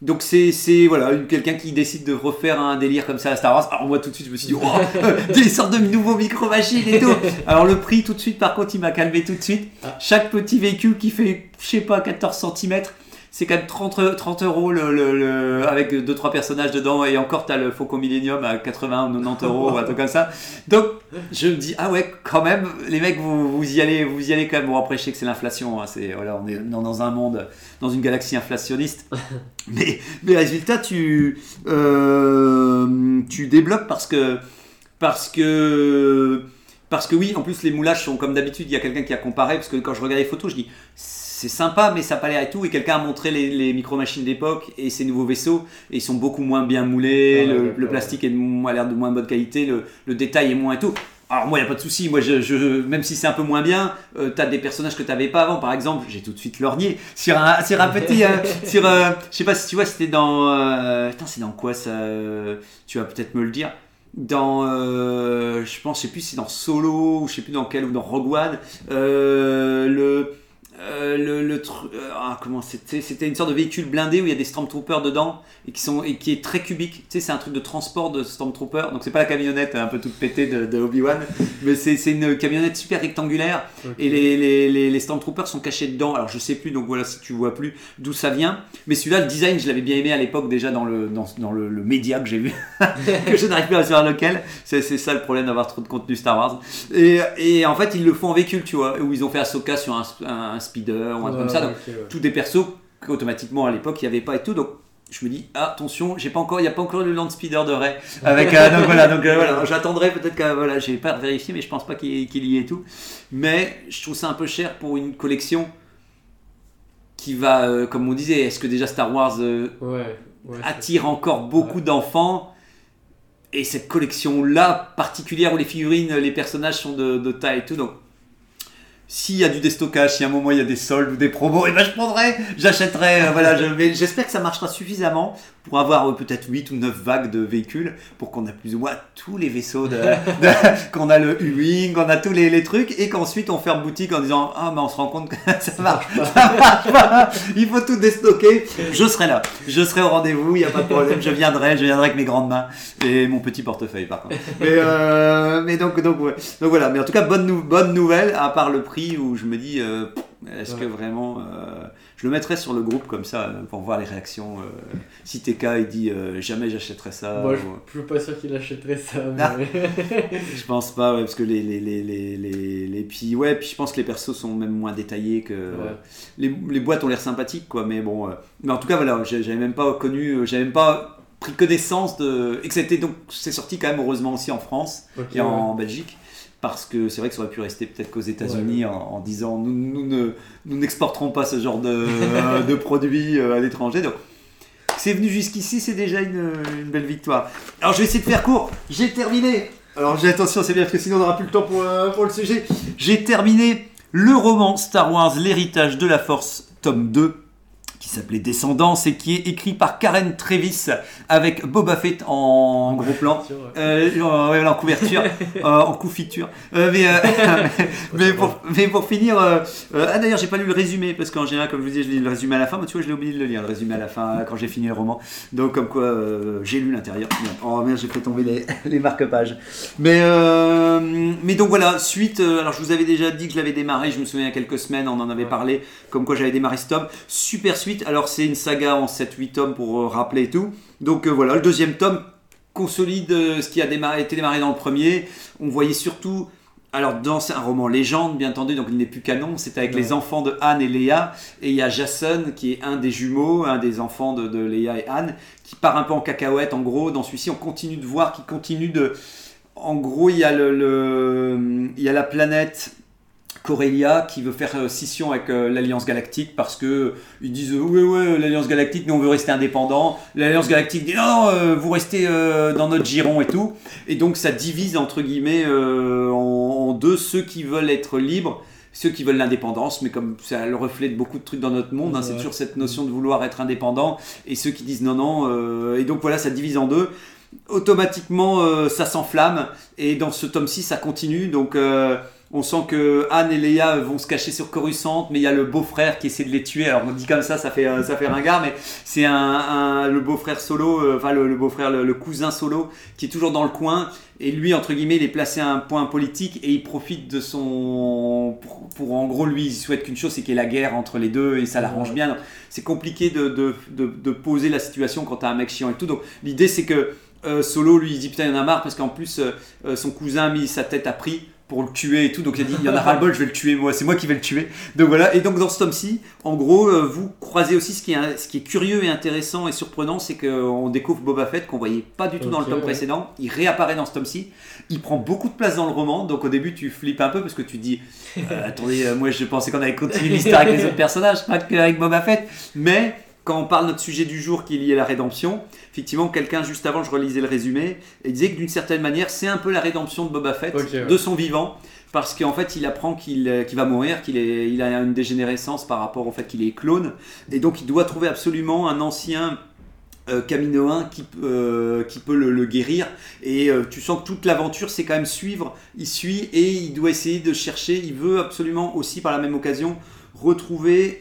Donc c'est c'est, voilà quelqu'un qui décide de refaire un délire comme ça à Star Wars. Alors moi tout de suite je me suis dit oh, des sortes de nouveaux micro machines et tout. Alors le prix tout de suite par contre il m'a calmé tout de suite. Ah. Chaque petit véhicule qui fait je sais pas 14 cm c'est quand même 30, 30 euros le, le- le- avec 2-3 personnages dedans et encore t'as le Faucon Millennium à 80 ou 90 euros ou un truc comme ça. Donc je me dis ah ouais quand même les mecs vous, vous y allez vous y allez quand même. Bon après je sais que c'est l'inflation. hein, c'est voilà on est dans, dans un monde dans une galaxie inflationniste. mais mais résultat tu euh, tu débloques parce que parce que parce que oui en plus les moulages sont comme d'habitude il y a quelqu'un qui a comparé parce que quand je regarde les photos je dis c'est sympa mais ça n'a pas l'air et tout. Et quelqu'un a montré les, les micro machines d'époque et ces nouveaux vaisseaux et ils sont beaucoup moins bien moulés ouais, le, plastique est de mo- a l'air de moins bonne qualité le, le détail est moins et tout. Alors moi il n'y a pas de souci, moi je, je- même si c'est un peu moins bien, euh, t'as des personnages que t'avais pas avant. Par exemple, j'ai tout de suite lorgné sur un, sur un petit, euh, sur, euh, je sais pas si tu vois, c'était dans, euh, putain c'est dans quoi ça euh, Tu vas peut-être me le dire. Dans, euh, je pense, je sais plus si c'est dans Solo ou je sais plus dans quel ou dans Rogue One, euh, le euh, le, le tru- euh, ah, comment c'était c'était une sorte de véhicule blindé où il y a des stormtroopers dedans et qui sont et qui est très cubique tu sais c'est un truc de transport de stormtroopers donc c'est pas la camionnette un peu toute pétée de, de Obi Wan mais c'est une camionnette super rectangulaire et les, les, les, les Stormtroopers sont cachés dedans. Alors je sais plus, donc voilà si tu vois plus d'où ça vient. Mais celui-là, le design, je l'avais bien aimé à l'époque déjà dans le, dans, dans le, le média que j'ai vu, que je n'arrive plus à savoir lequel. C'est c'est ça le problème d'avoir trop de contenu Star Wars. Et, et en fait, ils le font en véhicule, tu vois, où ils ont fait Ahsoka sur un speeder ou un truc comme ça. Donc, ouais. tous des persos qu'automatiquement à l'époque il n'y avait pas et tout. Donc je me dis ah, attention, j'ai pas encore, il n'y a pas encore le land speeder de Ray. Avec euh, donc voilà, donc euh, voilà, j'attendrai peut-être que voilà, j'ai pas vérifié, mais je pense pas qu'il y ait tout. Mais je trouve ça un peu cher pour une collection qui va, euh, comme on disait, est-ce que déjà Star Wars euh, Ouais, attire encore beaucoup d'enfants? Et cette collection là particulière où les figurines, les personnages sont de, de taille et tout, donc s'il y a du déstockage, si à un moment il y a des soldes ou des promos, et ben je prendrai, j'achèterai, euh, voilà, je, j'espère que ça marchera suffisamment pour avoir euh, peut-être 8 ou 9 vagues de véhicules pour qu'on a plus ou moins tous les vaisseaux, de, de- qu'on a le U-Wing, qu'on a tous les, les trucs et qu'ensuite on ferme boutique en disant ah mais on se rend compte que ça marche, ça marche pas, il faut tout déstocker, je serai là, je serai au rendez-vous, il n'y a pas de problème, je viendrai, je viendrai avec mes grandes mains et mon petit portefeuille par contre. Mais, euh, mais donc, donc, ouais. donc voilà, mais en tout cas bonne, bonne nouvelle à part le prix où je me dis euh, est-ce que vraiment euh, je le mettrai sur le groupe comme ça euh, pour voir les réactions si TK il dit jamais j'achèterai ça Moi, je ou- je suis pas sûr qu'il achèterait ça. Mais... je pense pas ouais, parce que les les, les, les, les, les- puis ouais puis je pense que les persos sont même moins détaillés que Ouais. les, les boîtes ont l'air sympathiques quoi mais bon mais en tout cas voilà j'avais même pas connu j'avais même pas pris connaissance de et que c'était donc c'est sorti quand même heureusement aussi en France et en Belgique parce que c'est vrai que ça aurait pu rester peut-être qu'aux États-Unis en, en disant nous, nous ne nous n'exporterons pas ce genre de, de produits euh, à l'étranger. Donc c'est venu jusqu'ici c'est déjà une, une belle victoire. Alors je vais essayer de faire court. J'ai terminé. Alors j'ai attention, c'est bien parce que sinon on n'aura plus le temps pour, euh, pour le sujet. J'ai terminé le roman Star Wars, l'héritage de la Force, tome 2 qui s'appelait Descendance et qui est écrit par Karen Trevis avec Boba Fett en gros plan. Euh, en, ouais, en couverture, euh, en confiture. Euh, mais, euh, mais, pour, mais pour finir, euh, euh, ah d'ailleurs j'ai pas lu le résumé parce qu'en général comme je vous disais je lis le résumé à la fin, mais tu vois je l'ai oublié de le lire le résumé à la fin quand j'ai fini le roman. Donc comme quoi euh, j'ai lu l'intérieur. Oh merde j'ai fait tomber les, les marque-pages. Mais euh, mais donc voilà suite. euh, alors je vous avais déjà dit que je l'avais démarré. Je me souviens il y a quelques semaines on en avait parlé comme quoi j'avais démarré ce tome. Super suite. Alors c'est une saga en 7-8 tomes pour euh, rappeler et tout. Donc euh, voilà le deuxième tome consolide euh, ce qui a démarré, été démarré dans le premier. On voyait surtout, alors dans un roman légende bien entendu, donc il n'est plus canon, c'est avec les enfants de Anne et Léa, et il y a Jason qui est un des jumeaux, un des enfants de, de Léa et Anne, qui part un peu en cacahuète en gros. Dans celui-ci, on continue de voir qu'il continue de... En gros, il y a, le, le- il y a la planète Corellia qui veut faire euh, scission avec euh, l'Alliance Galactique parce que ils disent euh, ouais ouais l'Alliance Galactique nous on veut rester indépendant l'Alliance Galactique dit non, non vous restez dans notre giron et tout. Et donc ça divise entre guillemets en, deux ceux qui veulent être libres ceux qui veulent l'indépendance mais comme c'est le reflet de beaucoup de trucs dans notre monde hein, c'est toujours cette notion de vouloir être indépendant et ceux qui disent non non et donc voilà ça divise en deux. Automatiquement euh, ça s'enflamme et dans ce tome 6 ça continue. Donc euh, on sent que Anne et Léa vont se cacher sur Coruscant, mais il y a le beau-frère qui essaie de les tuer. Alors on dit comme ça, ça fait, euh, ça fait ringard, mais c'est un, un- le beau-frère solo, euh, enfin le, le beau-frère, le, le cousin solo, qui est toujours dans le coin. Et lui, entre guillemets, il est placé à un point politique et il profite de son. Pour, pour- en gros, lui, il souhaite qu'une chose, c'est qu'il y ait la guerre entre les deux et ça l'arrange bien. C'est compliqué de, de, de, de poser la situation quand t'as un mec chiant et tout. Donc l'idée, c'est que euh, Solo, lui, il dit putain, il y en a marre parce qu'en plus, euh, son cousin a mis sa tête à prix pour le tuer et tout. Donc il a dit, il y en a ras-le-bol, je vais le tuer moi, c'est moi qui vais le tuer. Donc voilà, et donc dans ce tome-ci, en gros, euh, vous croisez aussi ce qui, est, ce qui est curieux et intéressant et surprenant, c'est qu'on découvre Boba Fett qu'on voyait pas du tout dans le tome ouais. précédent. Il réapparaît dans ce tome-ci. Il prend beaucoup de place dans le roman, donc au début tu flippes un peu parce que tu dis, euh, attendez, euh, moi je pensais qu'on avait continué l'histoire avec les autres personnages, pas qu'avec Boba Fett. Mais quand on parle de notre sujet du jour qui est lié à la rédemption, effectivement, quelqu'un juste avant, je relisais le résumé, et disait que d'une certaine manière, c'est un peu la rédemption de Boba Fett, ouais. de son vivant, parce qu'en fait, il apprend qu'il euh, va mourir, qu'il il a une dégénérescence par rapport au fait qu'il est clone, et donc il doit trouver absolument un ancien euh, Caminoen qui, euh, qui peut le, le guérir et euh, tu sens que toute l'aventure c'est quand même suivre il suit et il doit essayer de chercher il veut absolument aussi par la même occasion retrouver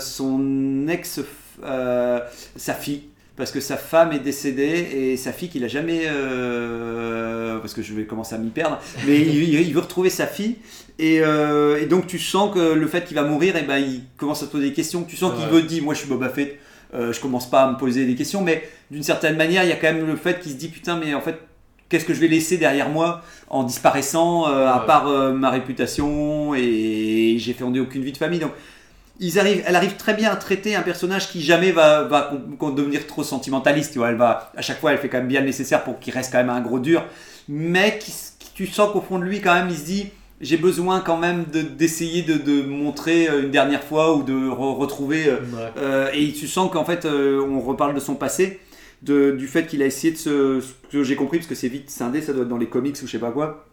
son ex euh, sa fille. Parce que sa femme est décédée et sa fille qu'il a jamais euh, parce que je vais commencer à m'y perdre mais il, il veut retrouver sa fille. Et, euh, et donc tu sens que le fait qu'il va mourir et ben il commence à se poser des questions. Tu sens qu'il veut dire moi je suis Boba Fett euh, je commence pas à me poser des questions. Mais d'une certaine manière il y a quand même le fait qu'il se dit putain mais en fait qu'est-ce que je vais laisser derrière moi en disparaissant à part ma réputation et j'ai fondé aucune vie de famille. Donc ils arrivent, elle arrive très bien à traiter un personnage qui jamais va, devenir trop sentimentaliste. Tu vois, elle va, à chaque fois, elle fait quand même bien le nécessaire pour qu'il reste quand même un gros dur, mais qui, tu sens qu'au fond de lui, quand même, il se dit j'ai besoin quand même de- d'essayer de, de montrer euh, une dernière fois ou de re- retrouver. euh, Ouais. euh, et tu sens qu'en fait, euh, on reparle de son passé, de, du fait qu'il a essayé de se. Ce que j'ai compris, parce que c'est vite scindé, ça doit être dans les comics ou je sais pas quoi.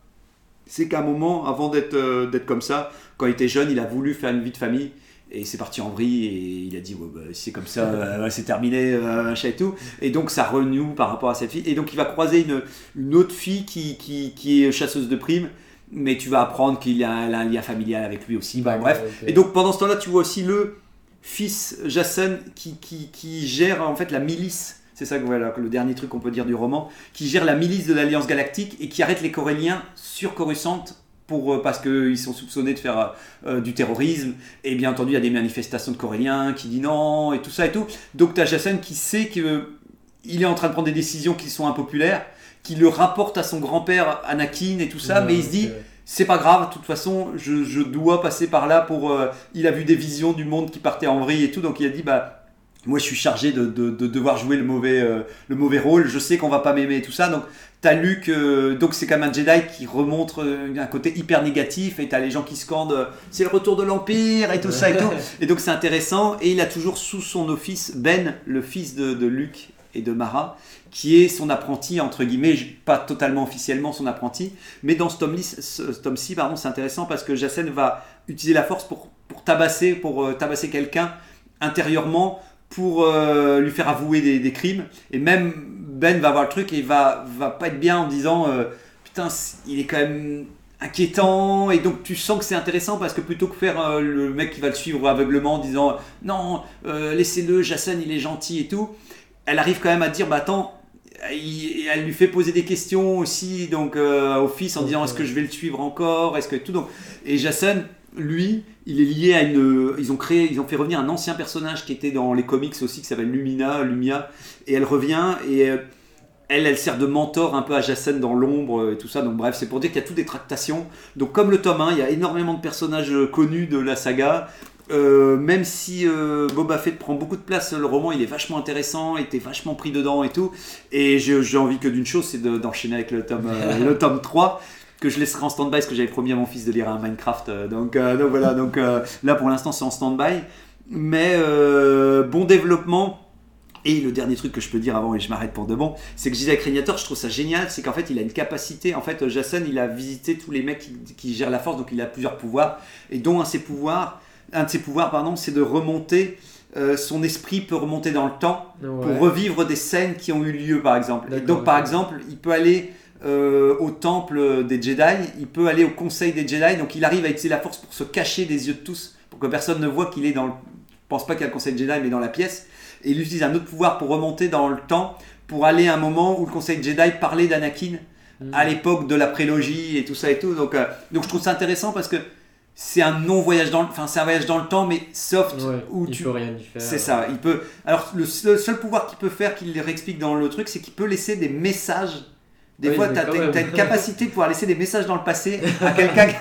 C'est qu'à un moment, avant d'être euh, d'être comme ça, quand il était jeune, il a voulu faire une vie de famille. Et c'est parti en vrille et il a dit ouais, bah, c'est comme ça, euh, c'est terminé, euh, machin et tout. Et donc ça renoue par rapport à cette fille. Et donc il va croiser une, une autre fille qui, qui, qui est chasseuse de primes, mais tu vas apprendre qu'il a, a un lien familial avec lui aussi. Bah, bref, et donc pendant ce temps-là, tu vois aussi le fils Jason qui, qui, qui gère en fait la milice. C'est ça que voilà, le dernier truc qu'on peut dire du roman, qui gère la milice de l'Alliance Galactique et qui arrête les Coréliens sur Coruscant pour, euh, parce qu'ils sont soupçonnés de faire euh, du terrorisme. Et bien entendu, il y a des manifestations de Coréliens qui disent non et tout ça et tout. Donc tu as Jason qui sait qu'il est en train de prendre des décisions qui sont impopulaires, qui le rapporte à son grand-père Anakin et tout ça, mais il se dit c'est pas grave, de toute façon, je, je dois passer par là pour. euh, il a vu des visions du monde qui partait en vrille et tout, donc il a dit bah. Moi, je suis chargé de, de- de devoir jouer le mauvais, euh, le mauvais rôle. Je sais qu'on va pas m'aimer et tout ça. Donc, t'as Luke. euh, donc, c'est comme un Jedi qui remontre euh, un côté hyper négatif. Et t'as les gens qui scandent euh, c'est le retour de l'Empire et tout ça et tout. Et donc, c'est intéressant. Et il a toujours sous son office Ben, le fils de, de Luke et de Mara, qui est son apprenti, entre guillemets, pas totalement officiellement son apprenti, mais dans ce tome-ci, pardon, c'est intéressant parce que Jacen va utiliser la force pour, pour tabasser, pour tabasser quelqu'un intérieurement, pour euh, lui faire avouer des, crimes, et même Ben va voir le truc et va, va pas être bien en disant, euh, putain, il est quand même inquiétant. Et donc tu sens que c'est intéressant parce que plutôt que faire euh, le mec qui va le suivre aveuglement en disant non laissez-le Jason il est gentil et tout elle arrive quand même à dire bah attends elle lui fait poser des questions aussi donc au fils en disant est-ce que je vais le suivre encore? Est-ce que tout? Donc et Jason lui il est lié à une ils ont créé ils ont fait revenir un ancien personnage qui était dans les comics aussi qui s'appelle Lumina Lumia et elle revient et elle, elle sert de mentor un peu à Jacen dans l'ombre et tout ça. Donc bref, c'est pour dire qu'il y a toutes des tractations. Donc comme le tome 1, il y a énormément de personnages euh, connus de la saga. Euh, même si euh, Boba Fett prend beaucoup de place, le roman il est vachement intéressant, il était vachement pris dedans et tout. Et j'ai envie que d'une chose, c'est d'enchaîner avec le tome, le tome 3 que je laisserai en stand-by parce que j'avais promis à mon fils de lire un Minecraft. donc, donc voilà, donc là pour l'instant c'est en stand-by. Mais bon développement et le dernier truc que je peux dire avant et je m'arrête pour de bon, c'est que Gisèle Régnator, je trouve ça génial, c'est qu'en fait il a une capacité, en fait Jason il a visité tous les mecs qui, gèrent la force, donc il a plusieurs pouvoirs, et dont un de ses pouvoirs, un de ses pouvoirs pardon, c'est de remonter, euh, son esprit peut remonter dans le temps pour revivre des scènes qui ont eu lieu par exemple. Et donc par exemple il peut aller euh, au temple des Jedi, il peut aller au conseil des Jedi, donc il arrive à utiliser la force pour se cacher des yeux de tous, pour que personne ne voit qu'il est dans le... Je pense pas qu'il y a le conseil des Jedi mais dans la pièce et il utilise un autre pouvoir pour remonter dans le temps, pour aller à un moment où le Conseil Jedi parlait d'Anakin hmm. à l'époque de la prélogie et tout ça et tout. Donc, euh, donc je trouve ça intéressant parce que c'est un non voyage dans le, enfin c'est un voyage dans le temps mais soft où il tu peut rien y faire. C'est ça. Il peut. Alors le seul, pouvoir qu'il peut faire, qu'il réexplique dans le truc, c'est qu'il peut laisser des messages. Des fois, tu as, une capacité de pouvoir laisser des messages dans le passé à quelqu'un qui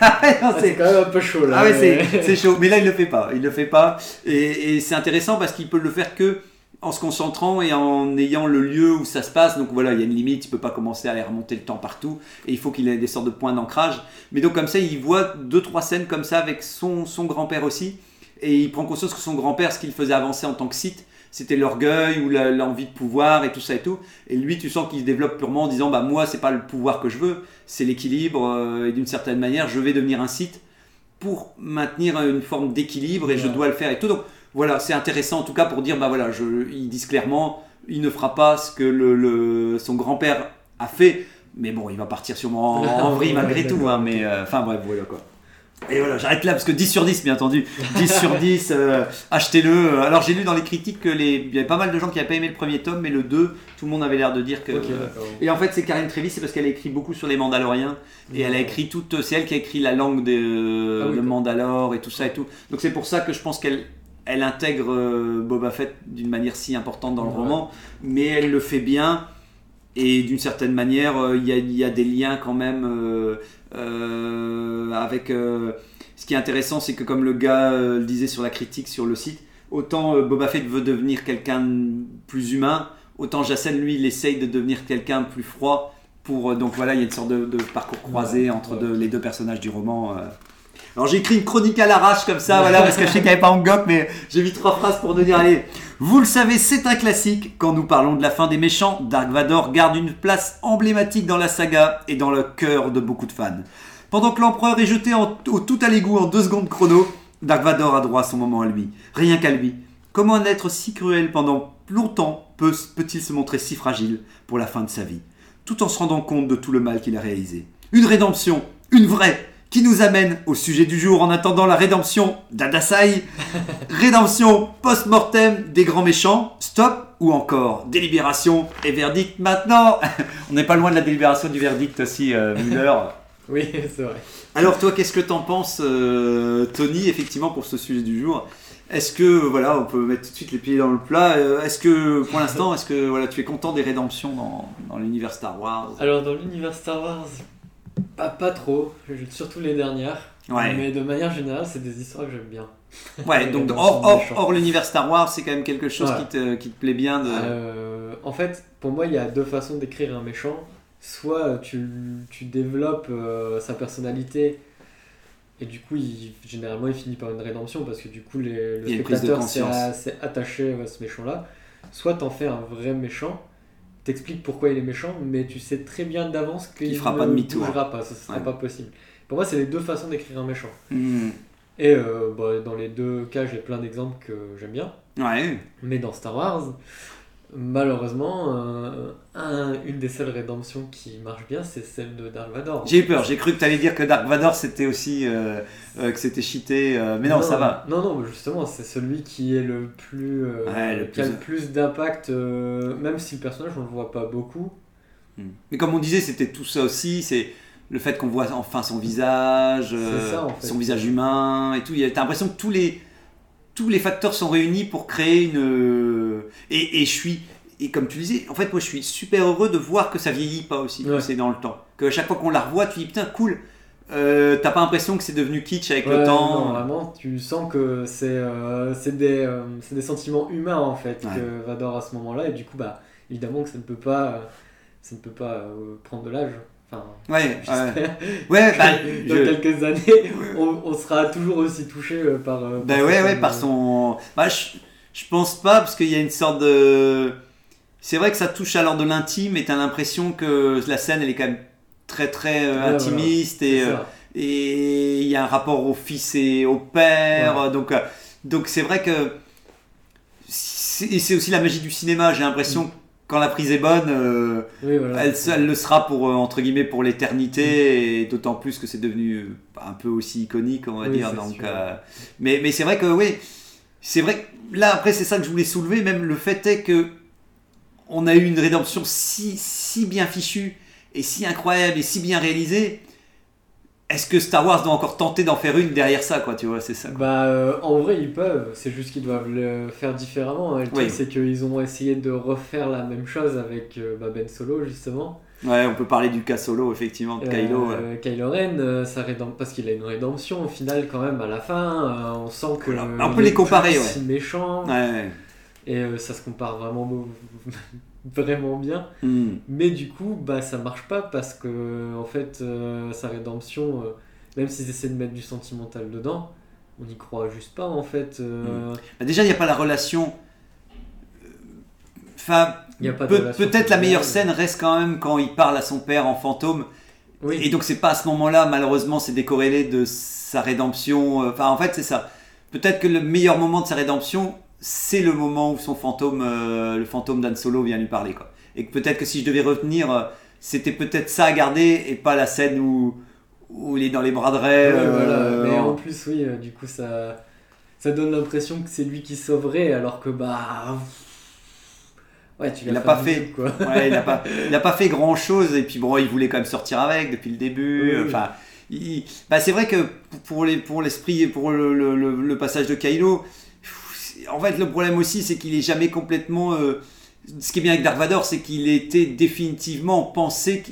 C'est quand même un peu chaud là. Ah ouais, c'est chaud. Mais là, il le fait pas. Il le fait pas. Et, et c'est intéressant parce qu'il peut le faire que en se concentrant et en ayant le lieu où ça se passe. Donc voilà, il y a une limite, il peut pas commencer à aller remonter le temps partout et il faut qu'il ait des sortes de points d'ancrage. Mais donc comme ça, il voit deux trois scènes comme ça avec son, son grand-père aussi et il prend conscience que son grand-père, ce qu'il faisait avancer en tant que site, c'était l'orgueil ou l'envie de pouvoir et tout ça et tout. Et lui, tu sens qu'il se développe purement en disant bah moi, c'est pas le pouvoir que je veux, c'est l'équilibre euh, et d'une certaine manière, je vais devenir un site pour maintenir une forme d'équilibre et je dois le faire et tout. Donc voilà, c'est intéressant en tout cas pour dire, bah voilà, je, ils disent clairement, il ne fera pas ce que le, son grand-père a fait, mais bon, il va partir sûrement en, vrille malgré tout, hein, mais euh, enfin bref, voilà quoi. Et voilà, j'arrête là parce que 10 sur 10, bien entendu. 10 sur 10, euh, achetez-le. Alors j'ai lu dans les critiques que les... il y avait pas mal de gens qui n'avaient pas aimé le premier tome, mais le 2, tout le monde avait l'air de dire que. et en fait, c'est Karine Trévis, c'est parce qu'elle a écrit beaucoup sur les Mandaloriens. Et elle a écrit toute. C'est elle qui a écrit la langue de, ah de Mandalore et tout ça et tout. Donc c'est pour ça que je pense qu'elle elle intègre euh, Boba Fett d'une manière si importante dans le roman, mais elle le fait bien. Et d'une certaine manière, euh, il y, a des liens quand même euh, avec. ce qui est intéressant, c'est que comme le gars le disait sur la critique sur le site, autant Boba Fett veut devenir quelqu'un plus humain, autant Jacen, lui, il essaye de devenir quelqu'un plus froid. Pour, donc voilà, il y a une sorte de, parcours croisé entre les deux personnages du roman. Alors j'ai écrit une chronique à l'arrache comme ça, voilà, parce que je sais qu'il n'y avait pas en gop, mais j'ai mis trois phrases pour nous dire allez. Vous le savez, c'est un classique. Quand nous parlons de la fin des méchants, Dark Vador garde une place emblématique dans la saga et dans le cœur de beaucoup de fans. Pendant que l'empereur est jeté au tout à l'égout en deux secondes chrono, Dark Vador a droit à son moment à lui. Rien qu'à lui. Comment un être si cruel pendant longtemps peut-il se montrer si fragile pour la fin de sa vie, tout en se rendant compte de tout le mal qu'il a réalisé Une rédemption, une vraie, qui nous amène au sujet du jour en attendant la rédemption d'Adasai, rédemption post-mortem des grands méchants, stop ou encore délibération et verdict maintenant. On n'est pas loin de la délibération du verdict aussi, euh, oui, c'est vrai. Alors toi, qu'est-ce que t'en penses, euh, Tony, effectivement, pour ce sujet du jour? Est-ce que voilà, on peut mettre tout de suite les pieds dans le plat euh, Est-ce que pour l'instant, est-ce que voilà, tu es content des rédemptions dans, dans l'univers Star Wars? Alors dans l'univers Star Wars, pas, pas trop, surtout les dernières. Mais de manière générale, c'est des histoires que j'aime bien. Ouais, donc hors, hors, l'univers Star Wars, c'est quand même quelque chose qui, te, qui, te, plaît bien de... Euh, en fait, pour moi, il y a deux façons d'écrire un méchant. Soit tu, tu développes euh, sa personnalité et du coup, il, généralement, il finit par une rédemption parce que du coup, les, le spectateur s'est attaché à ce méchant-là. Soit t'en fais un vrai méchant t'explique pourquoi il est méchant, mais tu sais très bien d'avance qu'il Il fera ne pas demi-tour. bougera pas, ça sera Ouais. pas possible. Pour moi, c'est les deux façons d'écrire un méchant. Hmm. Et euh, bah, dans les deux cas, j'ai plein d'exemples que j'aime bien. Ouais. Mais dans Star Wars, malheureusement, euh, un- une des seules rédemptions qui marche bien, c'est celle de Dark Vador. J'ai eu peur, j'ai cru que tu allais dire que Dark Vador c'était aussi. euh, euh, que c'était cheaté. mais non, ça va. Non, non, justement, c'est celui qui est le plus. Ouais, le qui a le plus d'impact, même si le personnage, on le voit pas beaucoup. Hmm. Mais comme on disait, c'était tout ça aussi. C'est le fait qu'on voit enfin son visage, C'est ça, en fait. son visage humain et tout. T'as l'impression que tous les, tous les facteurs sont réunis pour créer une. Euh, Et, et je suis. Et comme tu disais, en fait, moi je suis super heureux de voir que ça vieillit pas aussi, Ouais. c'est dans le temps. Que à chaque fois qu'on la revoit, tu dis putain, cool. Euh, T'as pas l'impression que c'est devenu kitsch avec Ouais, le temps non, vraiment, tu sens que c'est euh, c'est des, euh, c'est des sentiments humains en fait Ouais. que Vador à ce moment-là, et du coup, bah, évidemment que ça ne peut pas, euh, ça ne peut pas euh, prendre de l'âge. Enfin, Ouais, ouais. Ouais, bah, dans je- quelques années, on, on sera toujours aussi touché par. Ben par ouais, cette ouais, scène, par son. Bah, je, je pense pas, parce qu'il y a une sorte de. C'est vrai que ça touche alors de l'intime, et t'as l'impression que la scène, elle est quand même très très euh, intimiste, euh, et il y a un rapport au fils et au père, donc euh, donc c'est vrai que. Et c'est aussi la magie du cinéma, j'ai l'impression que quand la prise est bonne. Oui, voilà. elle, elle le sera pour entre guillemets pour l'éternité et d'autant plus que c'est devenu un peu aussi iconique on va Oui, dire donc mais mais c'est vrai que oui c'est vrai que là après c'est ça que je voulais soulever même le fait est que on a eu une rédemption si si bien fichue et si incroyable et si bien réalisée est-ce que Star Wars doit encore tenter d'en faire une derrière ça quoi tu vois c'est ça quoi. Bah, euh, en vrai, ils peuvent, c'est juste qu'ils doivent le faire différemment. hein. Le truc, c'est qu'ils ont essayé de refaire la même chose avec euh, bah, Ben Solo, justement. Ouais on peut parler du cas solo effectivement de Kylo ouais. Euh, Kylo Ren, euh, sa rédem- parce qu'il a une rédemption au final, quand même, à la fin. euh, on sent que. Voilà. euh, On peut les est comparer, ouais. si méchant. Ouais. Et euh, ça se compare vraiment, vraiment bien. Hmm. Mais du coup, bah, ça marche pas parce que, en fait, euh, sa rédemption, euh, même s'ils essaient de mettre du sentimental dedans, on n'y croit juste pas, en fait. euh, Bah, déjà il n'y a pas la relation euh, enfin y a pas de Peut- relation Peut-être la meilleure scène reste quand même quand il parle à son père en fantôme. Oui. Et donc c'est pas à ce moment-là, malheureusement, c'est décorrélé de sa rédemption. euh, Enfin, en fait, c'est ça. Peut-être que le meilleur moment de sa rédemption, c'est le moment où son fantôme, euh, le fantôme d'Anne Solo vient lui parler. Quoi. Et que peut-être que si je devais retenir, euh, c'était peut-être ça à garder et pas la scène où, où il est dans les bras de Ray. Ouais, euh, voilà. Mais en- plus, oui, du coup, ça, ça donne l'impression que c'est lui qui sauverait, alors que bah. Ouais, tu Il l'a pas fait. quoi. Ouais, il n'a pas, il a pas fait grand chose et puis bon, il voulait quand même sortir avec depuis le début. Oui. Enfin, il- bah, c'est vrai que pour les, pour l'esprit et pour le, le- le- le passage de Kylo, en fait, le problème aussi, c'est qu'il est jamais complètement. euh, ce qui est bien avec Dark Vador, c'est qu'il était définitivement pensé.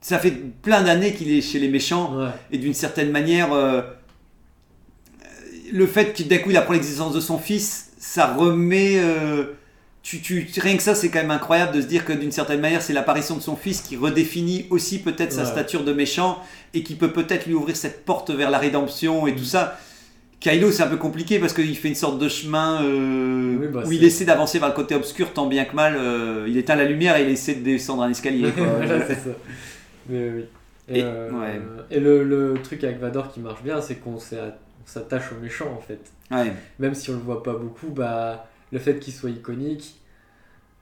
Ça fait plein d'années qu'il est chez les méchants Ouais. et d'une certaine manière, euh, le fait qu'il d'un coup il apprend l'existence de son fils, ça remet. euh, tu, tu, rien que ça, c'est quand même incroyable de se dire que d'une certaine manière, c'est l'apparition de son fils qui redéfinit aussi peut-être sa stature de méchant et qui peut peut-être lui ouvrir cette porte vers la rédemption et tout ça. Kylo, c'est un peu compliqué parce qu'il fait une sorte de chemin euh, Oui, bah, où il essaie d'avancer vers le côté obscur tant bien que mal. euh, il éteint la lumière et il essaie de descendre un escalier. quoi. voilà, c'est ça. Mais oui. Et, Et- euh, ouais. et le, le truc avec Vador qui marche bien, c'est qu'on s'attache au méchant en fait. Ouais. Même si on le voit pas beaucoup, bah, le fait qu'il soit iconique,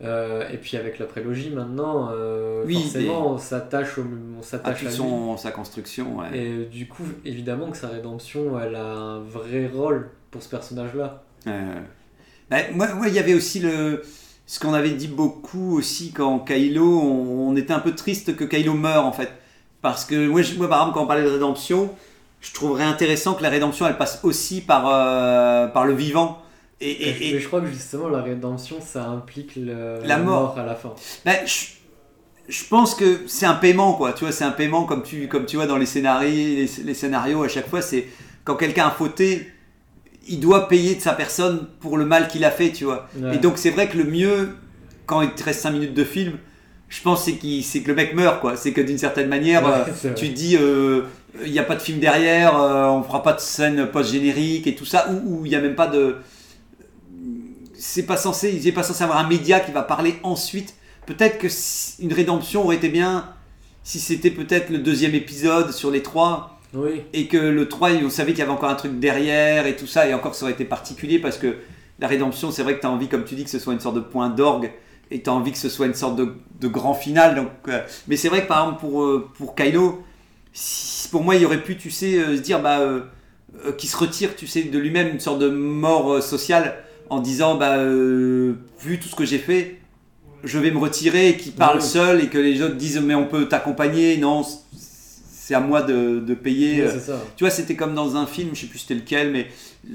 euh, et puis avec la prélogie maintenant, euh, Oui, forcément on s'attache au- on s'attache à lui. son, sa construction. ouais. Et euh, du coup, évidemment que sa rédemption, elle a un vrai rôle pour ce personnage-là. Euh, bah, moi, moi, il y avait aussi le, ce qu'on avait dit beaucoup aussi quand Kylo, on, on était un peu triste que Kylo meure en fait. Parce que moi, je- moi, par exemple, quand on parlait de rédemption, je trouverais intéressant que la rédemption, elle passe aussi par, euh, par le vivant. Et, et- et- Mais je crois que justement, la rédemption, ça implique le- La mort. à la fin. bah, je, je pense que c'est un paiement, quoi. Tu vois, c'est un paiement comme tu, comme tu vois dans les scénarios, les, les scénarios à chaque fois, c'est quand quelqu'un a fauté, il doit payer de sa personne pour le mal qu'il a fait, tu vois. Ouais. Et donc c'est vrai que le mieux, quand il te reste 5 minutes de film, je pense c'est, que le mec meurt, quoi. C'est que d'une certaine manière, Ouais, euh, tu dis, euh, il n'y a pas de film derrière, euh, on fera pas de scène post-générique et tout ça, ou ou il n'y a même pas de... C'est pas censé, il n'est pas censé avoir un média qui va parler ensuite peut-être que si- une rédemption aurait été bien si c'était peut-être le deuxième épisode sur les trois Oui. et que le 3, on savait qu'il y avait encore un truc derrière et tout ça, et encore ça aurait été particulier parce que la rédemption, c'est vrai que tu as envie, comme tu dis, que ce soit une sorte de point d'orgue et tu as envie que ce soit une sorte de, de grand final. Donc, euh, mais c'est vrai que par exemple pour, euh, pour Kylo, si- pour moi, il aurait pu, tu sais, euh, se dire bah, qu'il se retire, tu sais, de lui-même une sorte de mort sociale en disant bah, euh, vu tout ce que j'ai fait. Je vais me retirer et qu'il parle Oui. seul et que les autres disent mais on peut t'accompagner. Non, c'est à moi de, de payer. Oui, tu vois, c'était comme dans un film, je sais plus c'était lequel, mais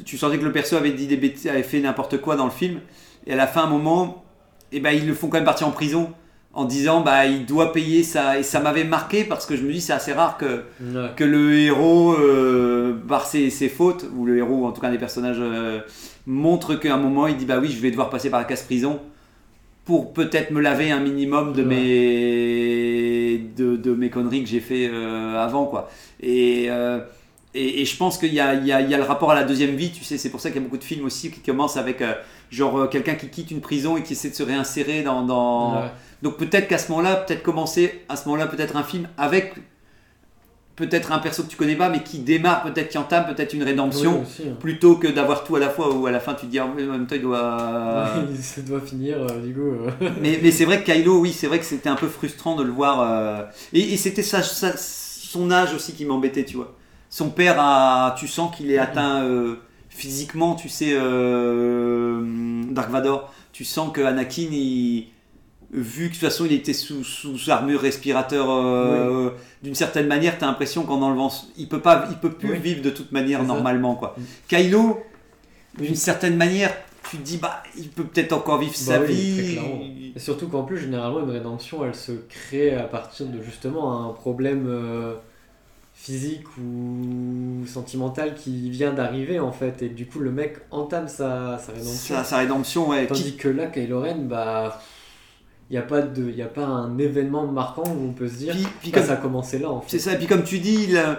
tu sentais que le perso avait dit des bêtises, avait fait n'importe quoi dans le film. Et à la fin, un moment, eh ben, ils le font quand même partir en prison en disant bah il doit payer ça. Et ça m'avait marqué parce que je me dis c'est assez rare que, Ouais. que le héros, euh, par ses, ses fautes, ou le héros, en tout cas un des personnages, euh, montre qu'à un moment il dit bah oui, je vais devoir passer par la casse prison pour peut-être me laver un minimum de Ouais. mes de, de mes conneries que j'ai fait euh, avant quoi. Et, euh, et, et je pense qu'il y y, y a le rapport à la deuxième vie, tu sais, c'est pour ça qu'il y a beaucoup de films aussi qui commencent avec euh, genre quelqu'un qui quitte une prison et qui essaie de se réinsérer dans. dans... Ouais. Donc peut-être qu'à ce moment-là, peut-être commencer à ce moment-là, peut-être un film avec peut-être un perso que tu connais pas, mais qui démarre, peut-être qui entame peut-être une rédemption, Oui, aussi, hein. plutôt que d'avoir tout à la fois où à la fin tu te dis ah, en même temps il doit. Oui, ça doit finir, euh, du coup. euh. mais, mais c'est vrai que Kylo, oui, c'est vrai que c'était un peu frustrant de le voir. euh, Et, et c'était son âge aussi qui m'embêtait, tu vois. Son père, a, tu sens qu'il est atteint euh, physiquement, tu sais, euh, Dark Vador. Tu sens que Anakin, il- vu que de toute façon il était sous, sous armure respirateur, euh, d'une certaine manière, tu as l'impression qu'en enlevant. Il peut, pas, il peut plus Oui. vivre de toute manière normalement, quoi. Mm. Kylo, d'une certaine manière, tu te dis, bah, il peut peut-être encore vivre sa Bah oui, vie. Et surtout qu'en plus, généralement, une rédemption, elle se crée à partir de justement un problème euh, physique ou sentimental qui vient d'arriver en fait. Et du coup, le mec entame sa, sa rédemption. Sa, sa rédemption, ouais. Tandis Qui- que là, Kylo Ren, bah. Il n'y a, pas de- y a pas un événement marquant où on peut se dire Puis, puis bah, comme, ça a commencé là en c'est ça. Et puis comme tu dis, il,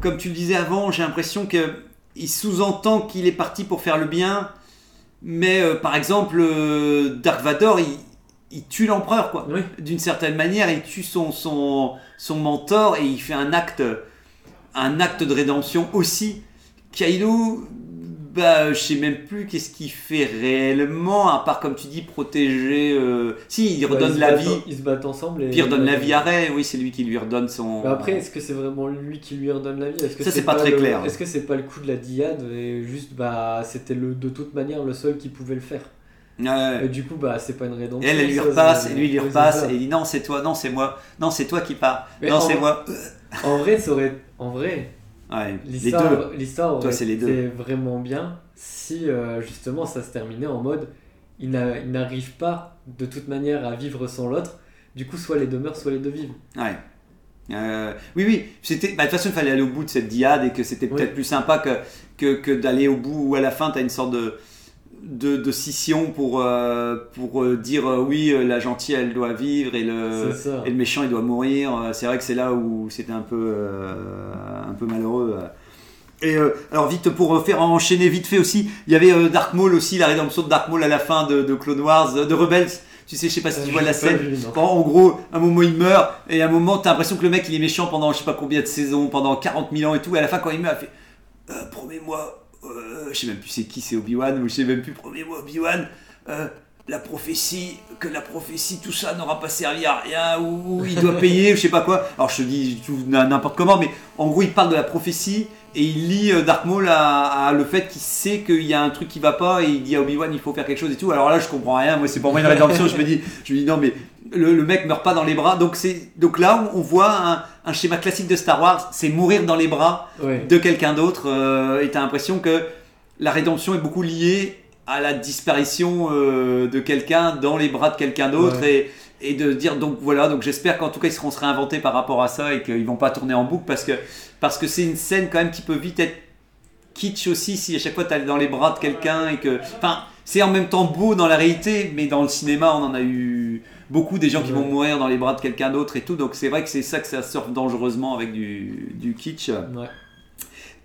comme tu le disais avant, j'ai l'impression que il sous-entend qu'il est parti pour faire le bien, mais euh, par exemple, euh, Dark Vador, il, il tue l'empereur, quoi. Oui, D'une certaine manière, il tue son, son, son mentor et il fait un acte, un acte de rédemption aussi. Kylo, bah, je sais même plus qu'est-ce qu'il fait réellement, à part comme tu dis protéger. euh, Si, il Bah, redonne la vie. Ils se battent ensemble. Et Puis il redonne la vie à Rey, oui, c'est lui qui lui redonne son. Bah après, est-ce que c'est vraiment lui qui lui redonne la vie? Que Ça, c'est pas très le- clair. Est-ce que c'est pas le coup de la diade et juste bah c'était le de toute manière le seul qui pouvait le faire? Et du coup bah c'est pas une rédemption. Elle, elle lui repasse, et lui, il lui repasse, et il dit non, c'est toi, non, c'est moi, non, c'est toi qui pars, Mais non, en- c'est moi. En vrai, ça aurait en vrai Ouais, l'histoire l'histoire Toi, c'est les deux. été vraiment bien si euh, justement ça se terminait en mode il n'a- il n'arrive pas de toute manière à vivre sans l'autre. Du coup, soit les deux meurent, soit les deux vivent. Ouais. Euh, oui, oui, c'était. bah, de toute façon, il fallait aller au bout de cette diade et que c'était peut-être Oui. plus sympa que, que, que d'aller au bout où à la fin, tu as une sorte de, de, de scission pour, euh, pour euh, dire euh, oui, la gentille, elle doit vivre et le, et le méchant, il doit mourir. C'est vrai que c'est là où c'était un peu, un peu malheureux. Et alors vite pour faire enchaîner vite fait aussi, il y avait Dark Maul aussi, la rédemption de Dark Maul à la fin de, de Clone Wars, de Rebels. Tu sais, je sais pas si tu vois la scène. vu, en gros, un moment il meurt, et à un moment t'as l'impression que le mec il est méchant pendant je sais pas combien de saisons, pendant 40 000 ans et tout, et à la fin quand il meurt, il fait euh, Promets-moi, je sais même plus c'est qui, c'est Obi-Wan, ou je sais même plus, promets-moi Obi-Wan, euh, la prophétie, que la prophétie, tout ça n'aura pas servi à rien, ou, ou il doit payer, ou je sais pas quoi. Alors je te dis tout n'importe comment, mais en gros il parle de la prophétie, et il lit euh, Dark Maul à, à le fait qu'il sait qu'il y a un truc qui va pas, et il dit à Obi-Wan il faut faire quelque chose et tout. Alors là je comprends rien, moi c'est pour moi une rédemption, je me dis, je me dis non mais le, le mec meurt pas dans les bras. Donc, c'est, donc là, on voit un, un schéma classique de Star Wars, c'est mourir dans les bras Ouais. de quelqu'un d'autre. euh, et t'as l'impression que la rédemption est beaucoup liée à la disparition euh, de quelqu'un dans les bras de quelqu'un d'autre. Et, et de dire, donc voilà, donc j'espère qu'en tout cas ils seront se réinventés par rapport à ça et qu'ils vont pas tourner en boucle parce que parce que c'est une scène quand même qui peut vite être kitsch aussi si à chaque fois t'es dans les bras de quelqu'un et que. Enfin, c'est en même temps beau dans la réalité, mais dans le cinéma on en a eu beaucoup des gens qui vont mourir dans les bras de quelqu'un d'autre et tout. Donc c'est vrai que c'est ça que ça sort dangereusement avec du, du kitsch. Ouais.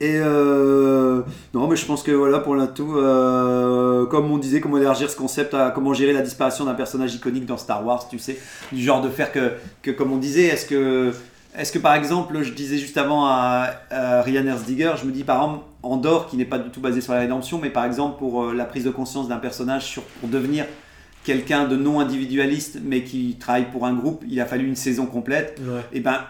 Et euh, non, mais je pense que voilà, pour l'intout, euh, comme on disait, comment élargir ce concept à comment gérer la disparition d'un personnage iconique dans Star Wars, tu sais, du genre de faire que, que comme on disait, est-ce que, est-ce que par exemple, je disais juste avant à, à Ryan Erzdiger, je me dis par exemple, Andorre, qui n'est pas du tout basé sur la rédemption, mais par exemple pour euh, la prise de conscience d'un personnage sur, pour devenir quelqu'un de non individualiste, mais qui travaille pour un groupe, il a fallu une saison complète. Ouais. Et ben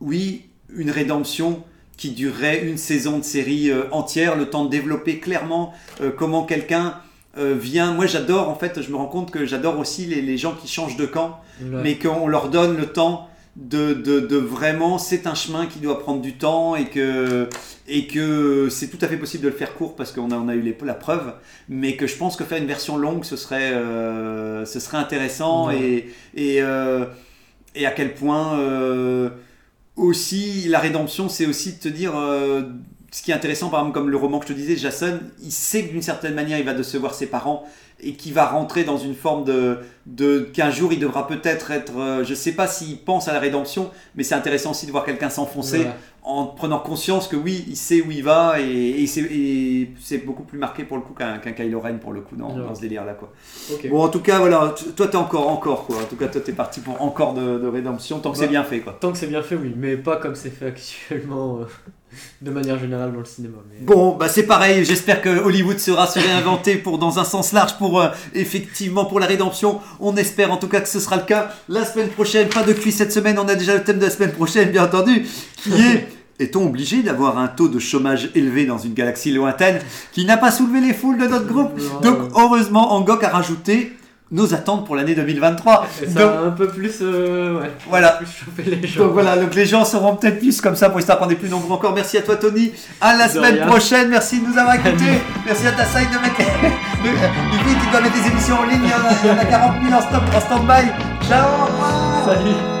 oui, une rédemption qui durerait une saison de série euh, entière, le temps de développer clairement euh, comment quelqu'un euh, vient. Moi j'adore, en fait, je me rends compte que j'adore aussi les, les gens qui changent de camp, Ouais. mais qu'on leur donne le temps de, de, de vraiment, c'est un chemin qui doit prendre du temps et que, et que c'est tout à fait possible de le faire court parce qu'on a, on a eu les, la preuve, mais que je pense que faire une version longue, ce serait, euh, ce serait intéressant et, et, euh, et à quel point euh, aussi la rédemption, c'est aussi de te dire... ce qui est intéressant, par exemple, comme le roman que je te disais, Jason, il sait que d'une certaine manière, il va décevoir ses parents et qu'il va rentrer dans une forme de, de qu'un jour il devra peut-être être, euh, je sais pas s'il pense à la rédemption, mais c'est intéressant aussi de voir quelqu'un s'enfoncer en prenant conscience que oui, il sait où il va et, et c'est, beaucoup plus marqué pour le coup qu'un, Kylo Ren pour le coup dans, dans ce délire-là quoi. Bon, en tout cas, voilà, toi t'es encore, encore quoi. En tout cas, toi t'es parti pour encore de, de rédemption tant que c'est Ouais. bien fait quoi. Tant que c'est bien fait, oui, mais pas comme c'est fait actuellement euh, de manière générale dans le cinéma. Mais... Bon, bah c'est pareil, j'espère que Hollywood sera se réinventer pour, dans un sens large pour euh, effectivement pour la rédemption. On espère en tout cas que ce sera le cas. La semaine prochaine, pas de cuit cette semaine, on a déjà le thème de la semaine prochaine, bien entendu, qui est Est-on obligé d'avoir un taux de chômage élevé dans une galaxie lointaine qui n'a pas soulevé les foules de notre groupe? Donc heureusement, Angok a rajouté nos attentes pour l'année 2023. Et Donc, ça a un peu plus, euh, ouais, Voilà. plus les gens. Donc voilà, donc les gens seront peut-être plus comme ça pour histoire qu'on est plus nombreux encore. Merci à toi Tony. À la De semaine rien. prochaine. Merci de nous avoir écoutés. Merci à ta side de mettre du fait qu'il doit mettre des émissions en ligne. Il y en a, il y en a 40 000 en, stop, en stand-by. Ciao. Salut